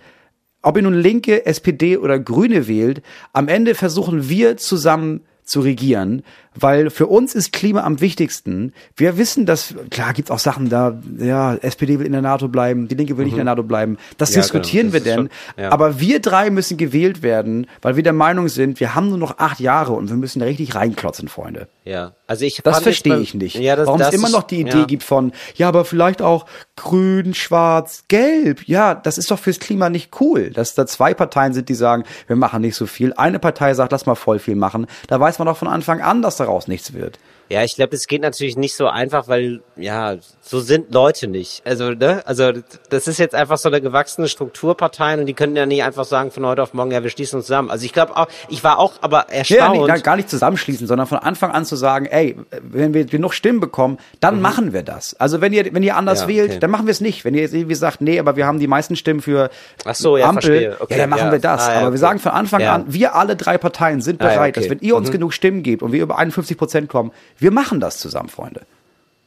ob ihr nun Linke, SPD oder Grüne wählt, am Ende versuchen wir zusammen zu regieren, weil für uns ist Klima am wichtigsten. Wir wissen, dass, klar gibt's auch Sachen da, ja, SPD will in der NATO bleiben, die Linke will nicht in der NATO bleiben. Das Ja, diskutieren genau, wir das ist denn. schon- ja. Aber wir drei müssen gewählt werden, weil wir der Meinung sind, wir haben nur noch acht Jahre und wir müssen da richtig reinklotzen, Freunde. Ja, also ich Das verstehe ich nicht. Ja, das, Warum es immer noch die Idee ja. gibt von, ja, aber vielleicht auch grün, schwarz, gelb. Ja, das ist doch fürs Klima nicht cool, dass da zwei Parteien sind, die sagen, wir machen nicht so viel. Eine Partei sagt, lass mal voll viel machen. Da weiß man doch von Anfang an, dass daraus nichts wird. Ja, ich glaube, das geht natürlich nicht so einfach, weil ja, so sind Leute nicht. Also, ne? Also das ist jetzt einfach so eine gewachsene Strukturpartei und die können ja nicht einfach sagen von heute auf morgen, ja, wir schließen uns zusammen. Also ich glaube auch, ich war auch aber Ja, erstaunt. nee, gar- gar nicht zusammenschließen, sondern von Anfang an zu sagen, ey, wenn wir genug Stimmen bekommen, dann machen wir das. Also wenn ihr, wenn ihr anders Mhm. Ja, wählt, okay. dann machen wir es nicht. Wenn ihr jetzt irgendwie sagt, nee, aber wir haben die meisten Stimmen für Ach so, ja, Ampel. Okay, ja, dann machen ja. wir das. Ah, ja, aber wir okay. sagen von Anfang Ja. an, wir alle drei Parteien sind Ah, ja, bereit, okay. dass wenn ihr uns genug Stimmen gebt und wir über 51 Prozent kommen, wir machen das zusammen, Freunde.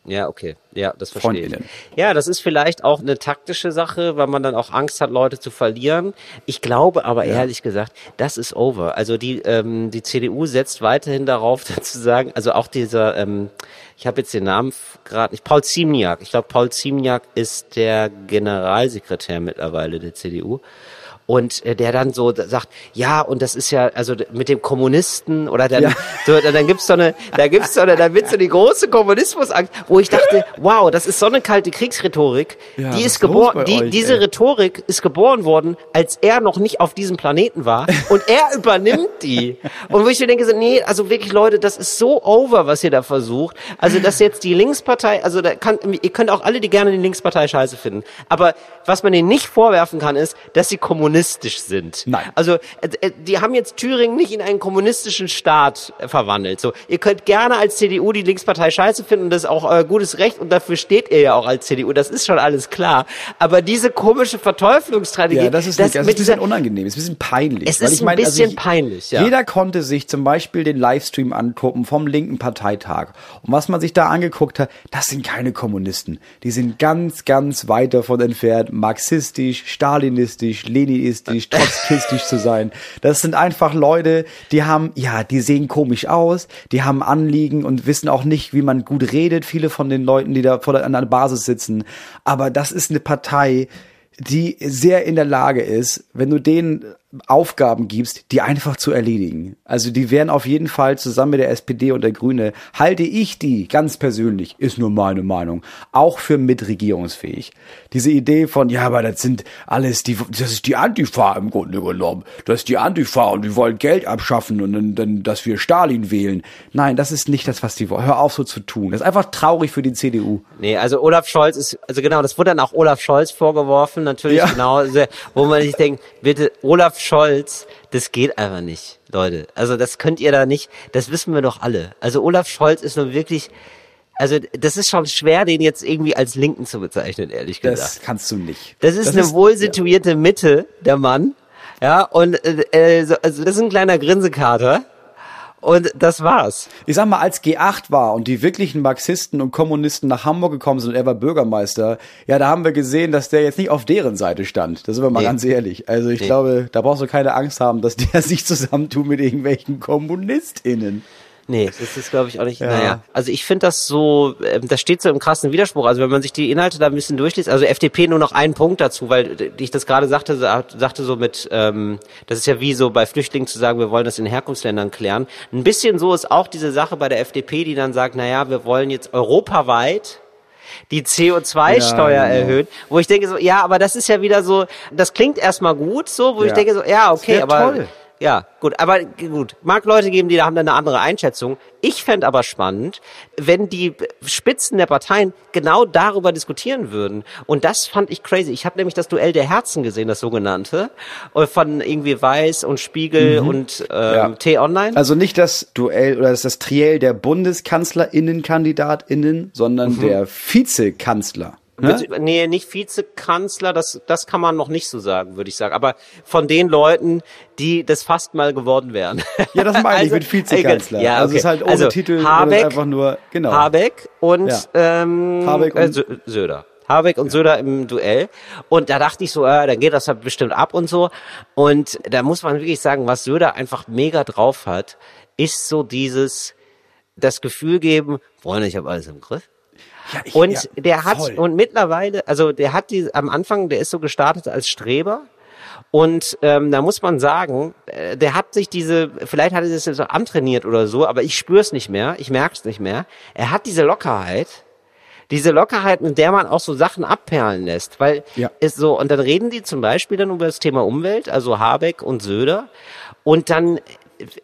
Ja, okay. Ja, das verstehe ich. Freundinnen. Ja, das ist vielleicht auch eine taktische Sache, weil man dann auch Angst hat, Leute zu verlieren. Ich glaube aber ehrlich gesagt, das ist over. Also die, ähm, die CDU setzt weiterhin darauf, zu sagen, also auch dieser, ähm, ich habe jetzt den Namen gerade nicht, Paul Ziemniak. Ich glaube, Paul Ziemniak ist der Generalsekretär mittlerweile der CDU. Und äh, der dann so sagt, ja, und das ist ja, also mit dem Kommunisten oder dann, Ja. so, dann gibt's so eine, da gibt's so eine, da wird so die große Kommunismusangst, wo ich dachte, wow, das ist so eine kalte Kriegsrhetorik. Ja, die ist geboren, die, euch, diese ey? Rhetorik ist geboren worden, als er noch nicht auf diesem Planeten war und er übernimmt die. Und wo ich mir denke, so, nee, also wirklich Leute, das ist so over, was ihr da versucht. Also, dass jetzt die Linkspartei, also da kann, ihr könnt auch alle, die gerne die Linkspartei scheiße finden. Aber was man denen nicht vorwerfen kann, ist, dass sie kommunistisch sind. Nein. Also, äh, äh, die haben jetzt Thüringen nicht in einen kommunistischen Staat äh, verwandelt. So, ihr könnt gerne als CDU die Linkspartei scheiße finden und das ist auch euer gutes Recht und dafür steht ihr ja auch als CDU. Das ist schon alles klar. Aber diese komische Verteuflungsstrategie, Ja, das ist, nicht, das ist ein bisschen unangenehm, ist ein bisschen peinlich. Es ist ich ein meine, bisschen ich- peinlich, ja. Jeder konnte sich zum Beispiel den Livestream angucken vom linken Parteitag. Und was man sich da angeguckt hat, das sind keine Kommunisten. Die sind ganz, ganz weit davon entfernt, marxistisch, stalinistisch, leninistisch, trotzkistisch zu sein. Das sind einfach Leute, die haben, ja, die sehen komisch aus, die haben Anliegen und wissen auch nicht, wie man gut redet. Viele von den Leuten, die da vor der, an der Basis sitzen. Aber das ist eine Partei, die sehr in der Lage ist, wenn du denen Aufgaben gibst, die einfach zu erledigen. Also die wären auf jeden Fall zusammen mit der SPD und der Grüne, halte ich die ganz persönlich, ist nur meine Meinung, auch für mitregierungsfähig. Diese Idee von, ja, aber das sind alles die, das ist die Antifa im Grunde genommen. Das ist die Antifa und die wollen Geld abschaffen und dann, dann dass wir Stalin wählen. Nein, das ist nicht das, was die wollen. Hör auf so zu tun. Das ist einfach traurig für die CDU. Nee, also Olaf Scholz ist, also genau, das wurde dann auch Olaf Scholz vorgeworfen, natürlich, Ja. genau, wo man sich denkt, bitte, Olaf Scholz, das geht einfach nicht, Leute. Also das könnt ihr da nicht, das wissen wir doch alle. Also Olaf Scholz ist nun wirklich, also das ist schon schwer, den jetzt irgendwie als Linken zu bezeichnen, ehrlich gesagt. Das kannst du nicht. Das ist eine wohl situierte Mitte, der Mann. Ja, und äh, äh, so- also das ist ein kleiner Grinsekater. Und das war's. Ich sag mal, als G8 war und die wirklichen Marxisten und Kommunisten nach Hamburg gekommen sind und er war Bürgermeister, ja, da haben wir gesehen, dass der jetzt nicht auf deren Seite stand. Da sind wir mal Nee. ganz ehrlich. Also ich Nee. glaube, da brauchst du keine Angst haben, dass der sich zusammentut mit irgendwelchen KommunistInnen. Nee, das ist glaube ich auch nicht. Ja. Naja, also ich finde das so, ähm, das steht so im krassen Widerspruch. Also wenn man sich die Inhalte da ein bisschen durchliest, also FDP nur noch einen Punkt dazu, weil ich das gerade sagte, sa- sagte so mit, ähm, das ist ja wie so bei Flüchtlingen zu sagen, wir wollen das in Herkunftsländern klären. Ein bisschen so ist auch diese Sache bei der FDP, die dann sagt, naja, wir wollen jetzt europaweit die CO2-Steuer Ja, genau. erhöhen, wo ich denke so, ja, aber das ist ja wieder so, das klingt erstmal gut, so, wo ich Ja. denke so, ja, okay, aber toll. Ja, gut, aber gut, mag Leute geben, die da haben dann eine andere Einschätzung. Ich fänd aber spannend, wenn die Spitzen der Parteien genau darüber diskutieren würden. Und das fand ich crazy. Ich habe nämlich das Duell der Herzen gesehen, das sogenannte, äh, von irgendwie Weiß und Spiegel und ähm, Ja. T-Online. Also nicht das Duell oder das, das Triell der BundeskanzlerInnen-KandidatInnen, sondern der Vizekanzler. Ne? Nee, nicht Vizekanzler, das, das kann man noch nicht so sagen, würde ich sagen. Aber von den Leuten, die das fast mal geworden wären. Ja, das meine ich Also, mit Vizekanzler. Ja, okay. Also es ist halt ohne Titel, sondern Habeck, einfach nur- genau. Habeck und, Ja. ähm, Habeck äh, und- Sö- Söder. Habeck und Söder im Duell. Und da dachte ich so, äh, dann geht das halt bestimmt ab und so. Und da muss man wirklich sagen, was Söder einfach mega drauf hat, ist so dieses, das Gefühl geben, Freunde, ich habe alles im Griff. Ja, ich- Und ja, der hat, voll. und mittlerweile, also der hat die, am Anfang, der ist so gestartet als Streber. Und ähm, da muss man sagen, äh, der hat sich diese, vielleicht hat er das jetzt so antrainiert oder so, aber ich spüre es nicht mehr, ich merke es nicht mehr. Er hat diese Lockerheit, diese Lockerheit, mit der man auch so Sachen abperlen lässt, weil Ja. es so, und dann reden die zum Beispiel dann über das Thema Umwelt, also Habeck und Söder, und dann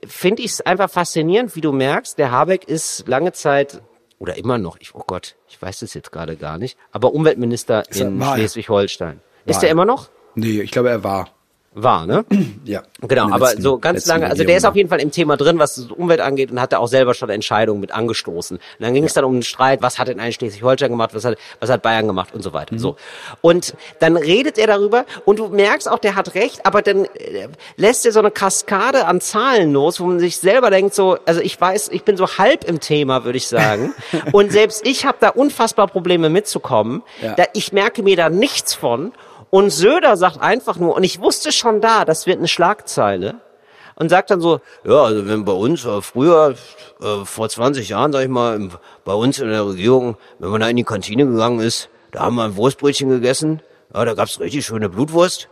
finde ich es einfach faszinierend, wie du merkst, der Habeck ist lange Zeit oder immer noch, ich, oh Gott, ich weiß es jetzt gerade gar nicht, aber Umweltminister Ist in. Schleswig-Holstein. Ist er. immer noch? Nee, ich glaube, er war. War, ne? Ja. Genau, aber letzten- so ganz lange, also der ist auf jeden Fall im Thema drin, was die Umwelt angeht und hat da auch selber schon Entscheidungen mit angestoßen. Und dann ging es dann um den Streit, was hat denn eigentlich Schleswig-Holstein gemacht, was hat, was hat Bayern gemacht und so Mhm. weiter. So. Und dann redet er darüber und du merkst auch, der hat recht, aber dann äh, lässt er so eine Kaskade an Zahlen los, wo man sich selber denkt, so, also ich weiß, ich bin so halb im Thema, würde ich sagen. und selbst ich habe da unfassbar Probleme mitzukommen. Ja. Da, ich merke mir da nichts von. Und Söder sagt einfach nur, und ich wusste schon da, das wird eine Schlagzeile, und sagt dann so, ja, also wenn bei uns äh, früher, äh, vor 20 Jahren, sag ich mal, im, bei uns in der Regierung, wenn man da in die Kantine gegangen ist, da haben wir ein Wurstbrötchen gegessen, ja, da gab's richtig schöne Blutwurst.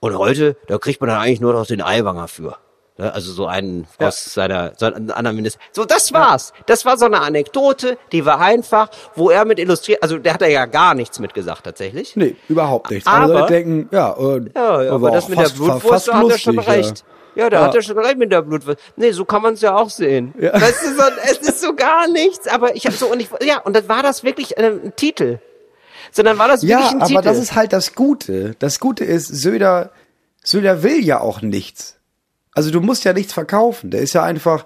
Und heute, da kriegt man dann eigentlich nur noch den Eiwanger für. Ja, also so einen aus seiner, so einen anderen Minister. So, das war's. Das war so eine Anekdote, die war einfach, wo er mit illustriert, also der hat da ja gar nichts mit gesagt tatsächlich. Nee, überhaupt nichts. Aber- Alle denken, ja, äh, Ja, ja aber das mit fast- der Blutwurst, da hat er schon recht. Ja, da Ja. hat er schon recht mit der Blutwurst. Nee, so kann man es ja auch sehen. Ja. Das ist so, es ist so gar nichts, aber ich habe so und ich ja, und das war das wirklich äh, ein Titel. Sondern war das Ja, wirklich ein aber Titel. das ist halt das Gute. Das Gute ist, Söder, Söder will ja auch nichts. Also du musst ja nichts verkaufen. Der ist ja einfach,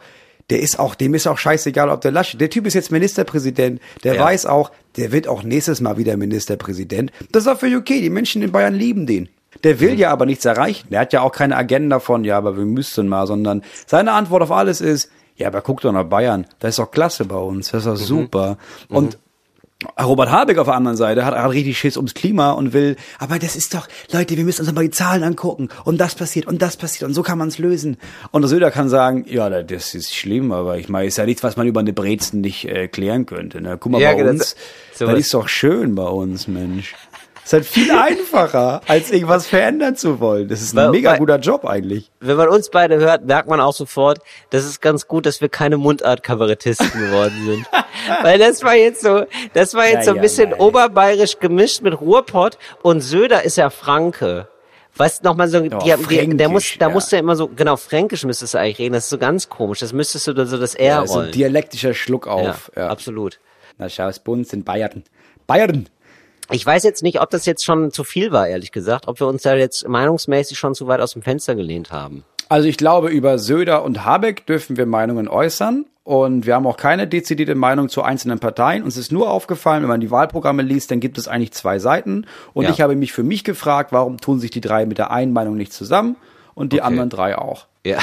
der ist auch, dem ist auch scheißegal, ob der Laschet, der Typ ist jetzt Ministerpräsident, der Ja. weiß auch, der wird auch nächstes Mal wieder Ministerpräsident. Das ist auch für okay, die Menschen in Bayern lieben den. Der will ja aber nichts erreichen. Der hat ja auch keine Agenda von, ja, aber wir müssten mal, sondern seine Antwort auf alles ist, ja, aber guck doch nach Bayern. Das ist doch klasse bei uns. Das ist doch super. Und Robert Habeck auf der anderen Seite hat, hat richtig Schiss ums Klima und will, aber das ist doch, Leute, wir müssen uns mal die Zahlen angucken und das passiert und das passiert und so kann man es lösen. Und der Söder kann sagen, ja, das ist schlimm, aber ich meine, ist ja nichts, was man über eine Brezen nicht äh, klären könnte. Ne? Guck mal, Ja, bei genau, uns, das sowas. ist doch schön bei uns, Mensch. Ist halt viel einfacher, als irgendwas verändern zu wollen. Das ist ein Weil- mega weil- guter Job eigentlich. Wenn man uns beide hört, merkt man auch sofort, das ist ganz gut, dass wir keine Mundart-Kabarettisten geworden sind. Weil das war jetzt so, das war jetzt Ja, so ein ja, bisschen nein. oberbayerisch gemischt mit Ruhrpott und Söder ist ja Franke. Weißt noch mal so, die, die, der muss, da ja. musst du ja immer so, genau, fränkisch müsstest du eigentlich reden, das ist so ganz komisch, das müsstest du da so das R Ja, so ein rollen. dialektischer Schluck auf. ja, Ja, absolut. Na schau, es bei uns sind Bayern. Bayern! Ich weiß jetzt nicht, ob das jetzt schon zu viel war, ehrlich gesagt, ob wir uns da jetzt meinungsmäßig schon zu weit aus dem Fenster gelehnt haben. Also ich glaube, über Söder und Habeck dürfen wir Meinungen äußern. Und wir haben auch keine dezidierte Meinung zu einzelnen Parteien. Uns ist nur aufgefallen, wenn man die Wahlprogramme liest, dann gibt es eigentlich zwei Seiten. Und Ja. ich habe mich für mich gefragt, warum tun sich die drei mit der einen Meinung nicht zusammen und die Okay. anderen drei auch. Ja.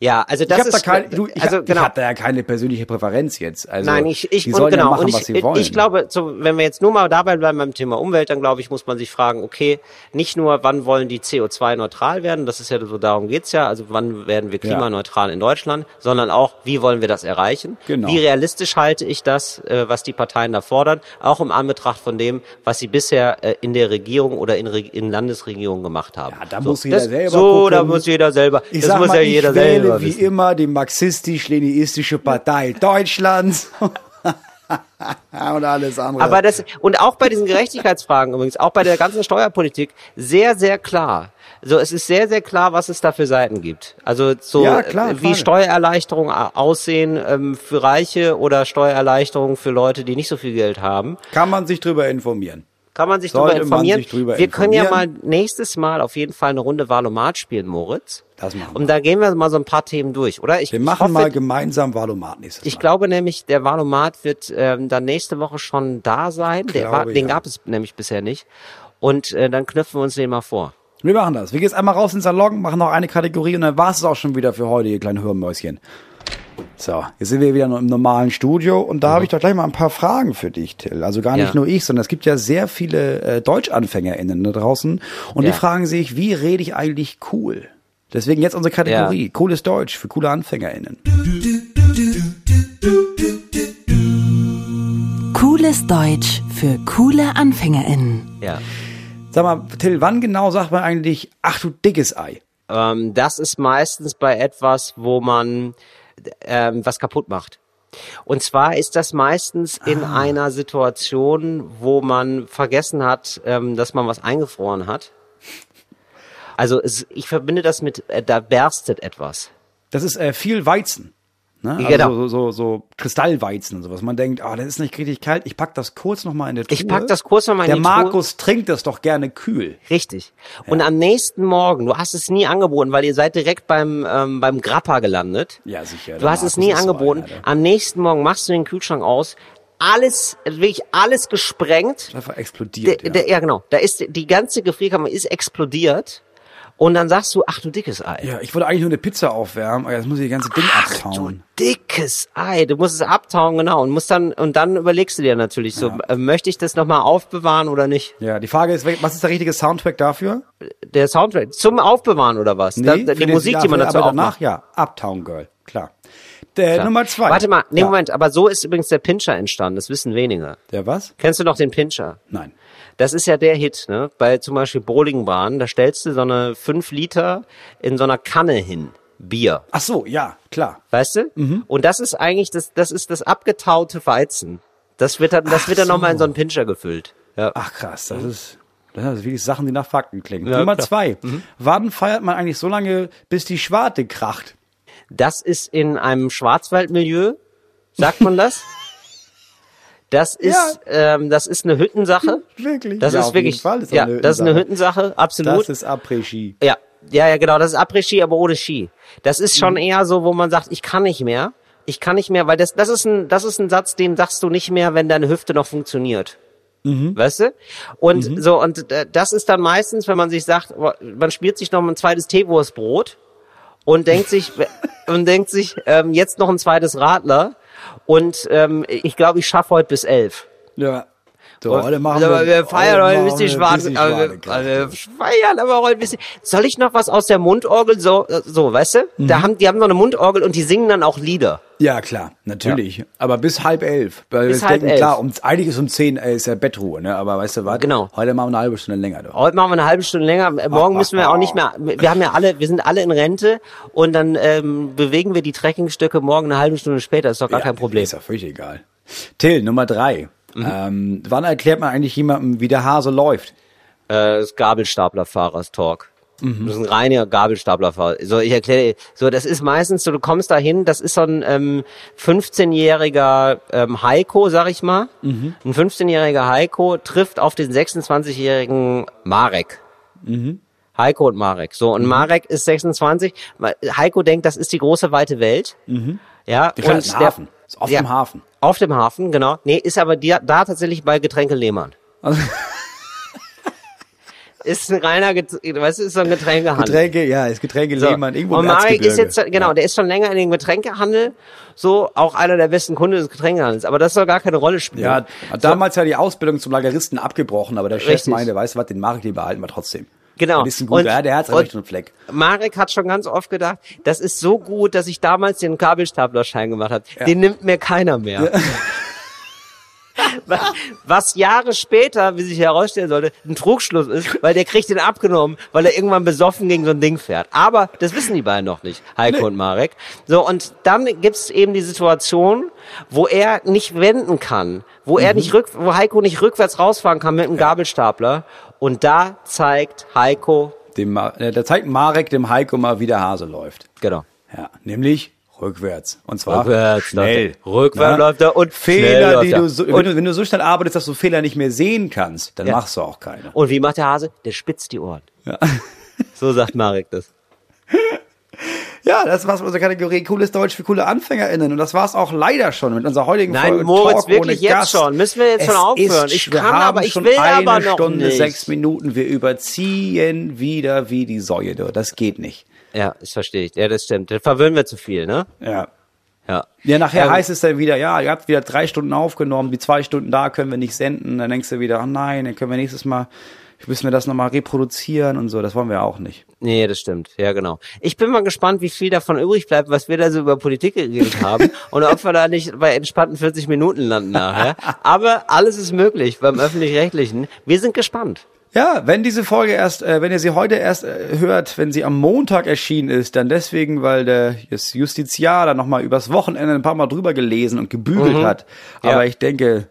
Ja, also das ich habe da ist, kein, du, ich, also hab- genau. ich hab da ja keine persönliche Präferenz jetzt. Also, Nein, ich, ich die sollen genau. ja machen, ich, was sie wollen. ich glaube, so, wenn wir jetzt nur mal dabei bleiben beim Thema Umwelt, dann glaube ich, muss man sich fragen, okay, nicht nur, wann wollen die CO2-neutral werden, das ist ja so, darum geht's ja, also wann werden wir klimaneutral in Deutschland, sondern auch, wie wollen wir das erreichen? Genau. Wie realistisch halte ich das, äh, was die Parteien da fordern, auch im Anbetracht von dem, was sie bisher äh, in der Regierung oder in, Re- in Landesregierungen gemacht haben. Ja, da so, muss jeder das, selber So, gucken. da muss jeder selber, ich das muss mal, ja jeder wähle wie wissen. immer die marxistisch-leninistische Partei Deutschlands. und alles andere. Aber das, und auch bei diesen Gerechtigkeitsfragen übrigens, auch bei der ganzen Steuerpolitik, sehr, sehr klar. So, es ist sehr, sehr klar, was es da für Seiten gibt. Also so, Ja, klar, äh, wie. Steuererleichterungen aussehen ähm, für Reiche oder Steuererleichterungen für Leute, die nicht so viel Geld haben. Kann man sich drüber informieren. Kann man sich Sollte darüber informieren. sich drüber wir können ja mal informieren. nächstes Mal auf jeden Fall eine Runde Valomat spielen, Moritz. Das machen wir. Und da gehen wir mal so ein paar Themen durch, oder? Ich, Wir ich machen hoffe, mal gemeinsam Valomat nächstes ich Mal. glaube nämlich, der Valomat wird ähm, dann nächste Woche schon da sein. Der Glaube, war, den ja. gab es nämlich bisher nicht. Und äh, dann knüpfen wir uns den mal vor. Wir machen das. Wir gehen jetzt einmal raus ins Salon, machen noch eine Kategorie und dann war es auch schon wieder für heute, ihr kleinen Hörmäuschen. So, jetzt sind wir wieder im normalen Studio und da habe ich doch gleich mal ein paar Fragen für dich, Till. Also gar nicht Ja. nur ich, sondern es gibt ja sehr viele äh, DeutschanfängerInnen da draußen und Ja. die fragen sich, wie rede ich eigentlich cool? Deswegen jetzt unsere Kategorie, cooles Deutsch für coole AnfängerInnen. Cooles Deutsch für coole AnfängerInnen. Ja. Sag mal, Till, wann genau sagt man eigentlich, ach du dickes Ei? Ähm, das ist meistens bei etwas, wo man ähm, was kaputt macht. Und zwar ist das meistens in Ah. einer Situation, wo man vergessen hat, ähm, dass man was eingefroren hat. Also es, ich verbinde das mit, äh, da berstet etwas. Das ist äh, viel Weizen. Ne? Also Genau. so, so, so Kristallweizen und sowas. Man denkt, ah, das ist nicht richtig kalt. Ich pack das kurz noch mal in der Truhe. Ich pack das kurz noch mal in Der die Truhe. Markus trinkt das doch gerne kühl. Richtig. Und am nächsten Morgen, du hast es nie angeboten, weil ihr seid direkt beim, ähm, beim Grappa gelandet. Ja, sicher. Du der hast es Markus nie ist so angeboten. der- am nächsten Morgen machst du den Kühlschrank aus. Alles, wirklich alles gesprengt. Einfach Der, explodiert. ja. der, ja, genau. Da ist die ganze Gefrierkammer ist explodiert. Und dann sagst du, ach du dickes Ei. ja, ich wollte eigentlich nur eine Pizza aufwärmen, aber jetzt muss ich das ganze Ding Ach abtauen. du dickes Ei. Du musst es abtauen, genau. Und musst dann, und dann überlegst du dir natürlich so, äh, möchte ich das nochmal aufbewahren oder nicht? Ja, die Frage ist, was ist der richtige Soundtrack dafür? Der Soundtrack zum Aufbewahren oder was? da, für die Musik, ja, die man dazu aber danach, macht. ja, Uptown Girl, klar. Der Klar. Nummer zwei. Warte mal, nee, ja. Moment, aber so ist übrigens der Pinscher entstanden, das wissen wenige. Der was? Kennst du noch den Pinscher? Nein. Das ist ja der Hit, ne? Bei zum Beispiel Bowlingbahn, da stellst du so eine 5 Liter in so einer Kanne hin. Bier. Ach so, ja, klar. Weißt du? Mhm. Und das ist eigentlich das, das ist das abgetaute Weizen. Das wird dann, das Ach wird dann so. nochmal in so einen Pinscher gefüllt. Ja. Ach krass, das ist, das sind wirklich Sachen, die nach Fakten klingen. Ja, Nummer klar. zwei. Wann feiert man eigentlich so lange, bis die Schwarte kracht? Das ist in einem Schwarzwaldmilieu, sagt man das? Das ist, ähm, das ist eine Hüttensache. Wirklich? Das Ja, ist wirklich, ist das ja, eine das ist eine Hüttensache. Absolut. Das ist Après-Ski. Ja, ja, ja, genau. Das ist Après-Ski, aber ohne Ski. Das ist schon eher so, wo man sagt, ich kann nicht mehr. Ich kann nicht mehr, weil das, das ist ein, das ist ein Satz, den sagst du nicht mehr, wenn deine Hüfte noch funktioniert. Weißt du? Und so, und äh, das ist dann meistens, wenn man sich sagt, man spielt sich noch ein zweites Teewurstbrot und denkt sich, und denkt sich, ähm, jetzt noch ein zweites Radler und ähm, ich glaube, ich schaffe heute bis elf. Ja. So, Und- heute machen aber wir feiern heute ein bisschen wir schwarz. aber wir- also wir feiern aber heute ein bisschen. Soll ich noch was aus der Mundorgel so, so, weißt du? Mhm. Da haben, die haben noch eine Mundorgel und die singen dann auch Lieder. Ja, klar, natürlich. Aber bis halb elf. Weil Bis wir halb denken, elf. klar, um, eigentlich ist um zehn äh, ist ja Bettruhe, ne? Aber weißt du was? Genau. Heute machen wir eine halbe Stunde länger. Doch. Heute machen wir eine halbe Stunde länger. Äh, Morgen ach, müssen wir ach. auch nicht mehr. Wir haben ja alle, wir sind alle in Rente und dann ähm, bewegen wir die Trekkingstöcke morgen eine halbe Stunde später. Ist doch gar Ja, kein Problem. Ist ja völlig egal. Till, Nummer drei. Mhm. Ähm, wann erklärt man eigentlich jemandem, wie der Hase läuft? Äh, das Gabelstaplerfahrers-Talk. Mhm. Das ist ein reiner Gabelstaplerfahrer. So, ich erkläre dir, so, das ist meistens so, du kommst dahin, das ist so ein ähm, 15-jähriger ähm, Heiko, sag ich mal. Mhm. Ein 15-jähriger Heiko trifft auf den 26-jährigen Marek. Mhm. Heiko und Marek. So, und Marek ist 26. Heiko denkt, das ist die große weite Welt. Ja, Mhm. Der kleine und Hafen. Ist auf dem Hafen. Auf dem Hafen, genau. Nee, ist aber die, da tatsächlich bei Getränke Lehmann. Also, Ist ein reiner, du, ist so ein Getränkehandel. Getränke, ja, ist Getränke So. Lehmann, irgendwo und im Marek ist jetzt, genau, der ist schon länger in dem Getränkehandel, so auch einer der besten Kunden des Getränkehandels. Aber das soll gar keine Rolle spielen. Ja, damals ja die Ausbildung zum Lageristen abgebrochen, aber der Chef Richtig. meinte, weißt du was, den Marek, den behalten wir trotzdem. Genau. Ein guter, Und- ja, der hat recht einen Fleck. Marek hat schon ganz oft gedacht, das ist so gut, dass ich damals den Kabelstaplerschein gemacht habe. Den nimmt mir keiner mehr. Was Jahre später, wie sich herausstellen sollte, ein Trugschluss ist, weil der kriegt den abgenommen, weil er irgendwann besoffen gegen so ein Ding fährt. Aber das wissen die beiden noch nicht, Heiko und Marek. So, und dann gibt's eben die Situation, wo er nicht wenden kann, wo er nicht rück, wo Heiko nicht rückwärts rausfahren kann mit einem Gabelstapler. Und da zeigt Heiko, Dem, äh, da zeigt Marek dem Heiko mal, wie der Hase läuft. genau, Ja, nämlich rückwärts. Und zwar Rückwärts schnell. Rückwärts läuft er und Fehler, läuft die du so, wenn, du, wenn du so schnell arbeitest, dass du Fehler nicht mehr sehen kannst, dann Ja. machst du auch keine. Und wie macht der Hase? Der spitzt die Ohren. Ja. So sagt Marek das. Ja, das war's mit unserer Kategorie Cooles Deutsch für coole AnfängerInnen. Und das war's auch leider schon mit unserer heutigen Nein, Folge. Moritz, Talk wirklich jetzt Gast. schon. Müssen wir jetzt es schon aufhören? Ist, Ich wir kann aber, ich schon will eine aber noch Stunde, nicht. sechs Minuten. Wir überziehen wieder wie die Säue. Das geht nicht. Ja, das verstehe ich. Ja, das stimmt. Dann verwöhnen wir zu viel, ne? Ja. Ja. Ja, nachher Ähm, heißt es dann wieder, ja, ihr habt wieder drei Stunden aufgenommen, die zwei Stunden da können wir nicht senden. Dann denkst du wieder, ach nein, dann können wir nächstes Mal, müssen wir das nochmal reproduzieren und so. Das wollen wir auch nicht. Nee, das stimmt. Ja, genau. Ich bin mal gespannt, wie viel davon übrig bleibt, was wir da so über Politik geredet haben und ob wir da nicht bei entspannten 40 Minuten landen nachher. Aber alles ist möglich beim Öffentlich-Rechtlichen. Wir sind gespannt. Ja, wenn diese Folge erst, äh, wenn ihr sie heute erst äh, hört, wenn sie am Montag erschienen ist, dann deswegen, weil der das Justiziar da nochmal übers Wochenende ein paar Mal drüber gelesen und gebügelt hat. Ja. Aber ich denke,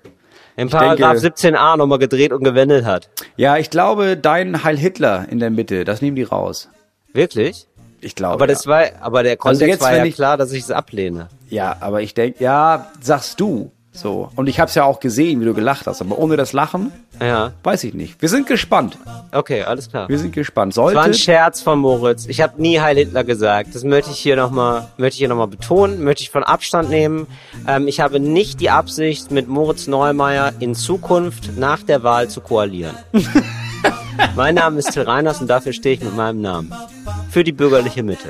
Im Paragraph denke- 17a nochmal gedreht und gewendet hat. ja, ich glaube, dein Heil Hitler in der Mitte, das nehmen die raus. Wirklich? Ich glaube. Aber das ja. war, aber der Kontext jetzt, war ja ich- klar, dass ich es ablehne. Ja, aber ich denke, ja, sagst du. So. Und ich habe es ja auch gesehen, wie du gelacht hast. Aber ohne das Lachen, Ja, weiß ich nicht. Wir sind gespannt. okay, alles klar. Wir sind gespannt. Das war ein Sollte. Scherz von Moritz. Ich habe nie Heil Hitler gesagt. Das möchte ich hier nochmal, möchte ich hier noch mal betonen, möchte ich von Abstand nehmen. Ähm, ich habe nicht die Absicht, mit Moritz Neumeier in Zukunft nach der Wahl zu koalieren. mein Name ist Till Reiners und dafür stehe ich mit meinem Namen. Für die bürgerliche Mitte.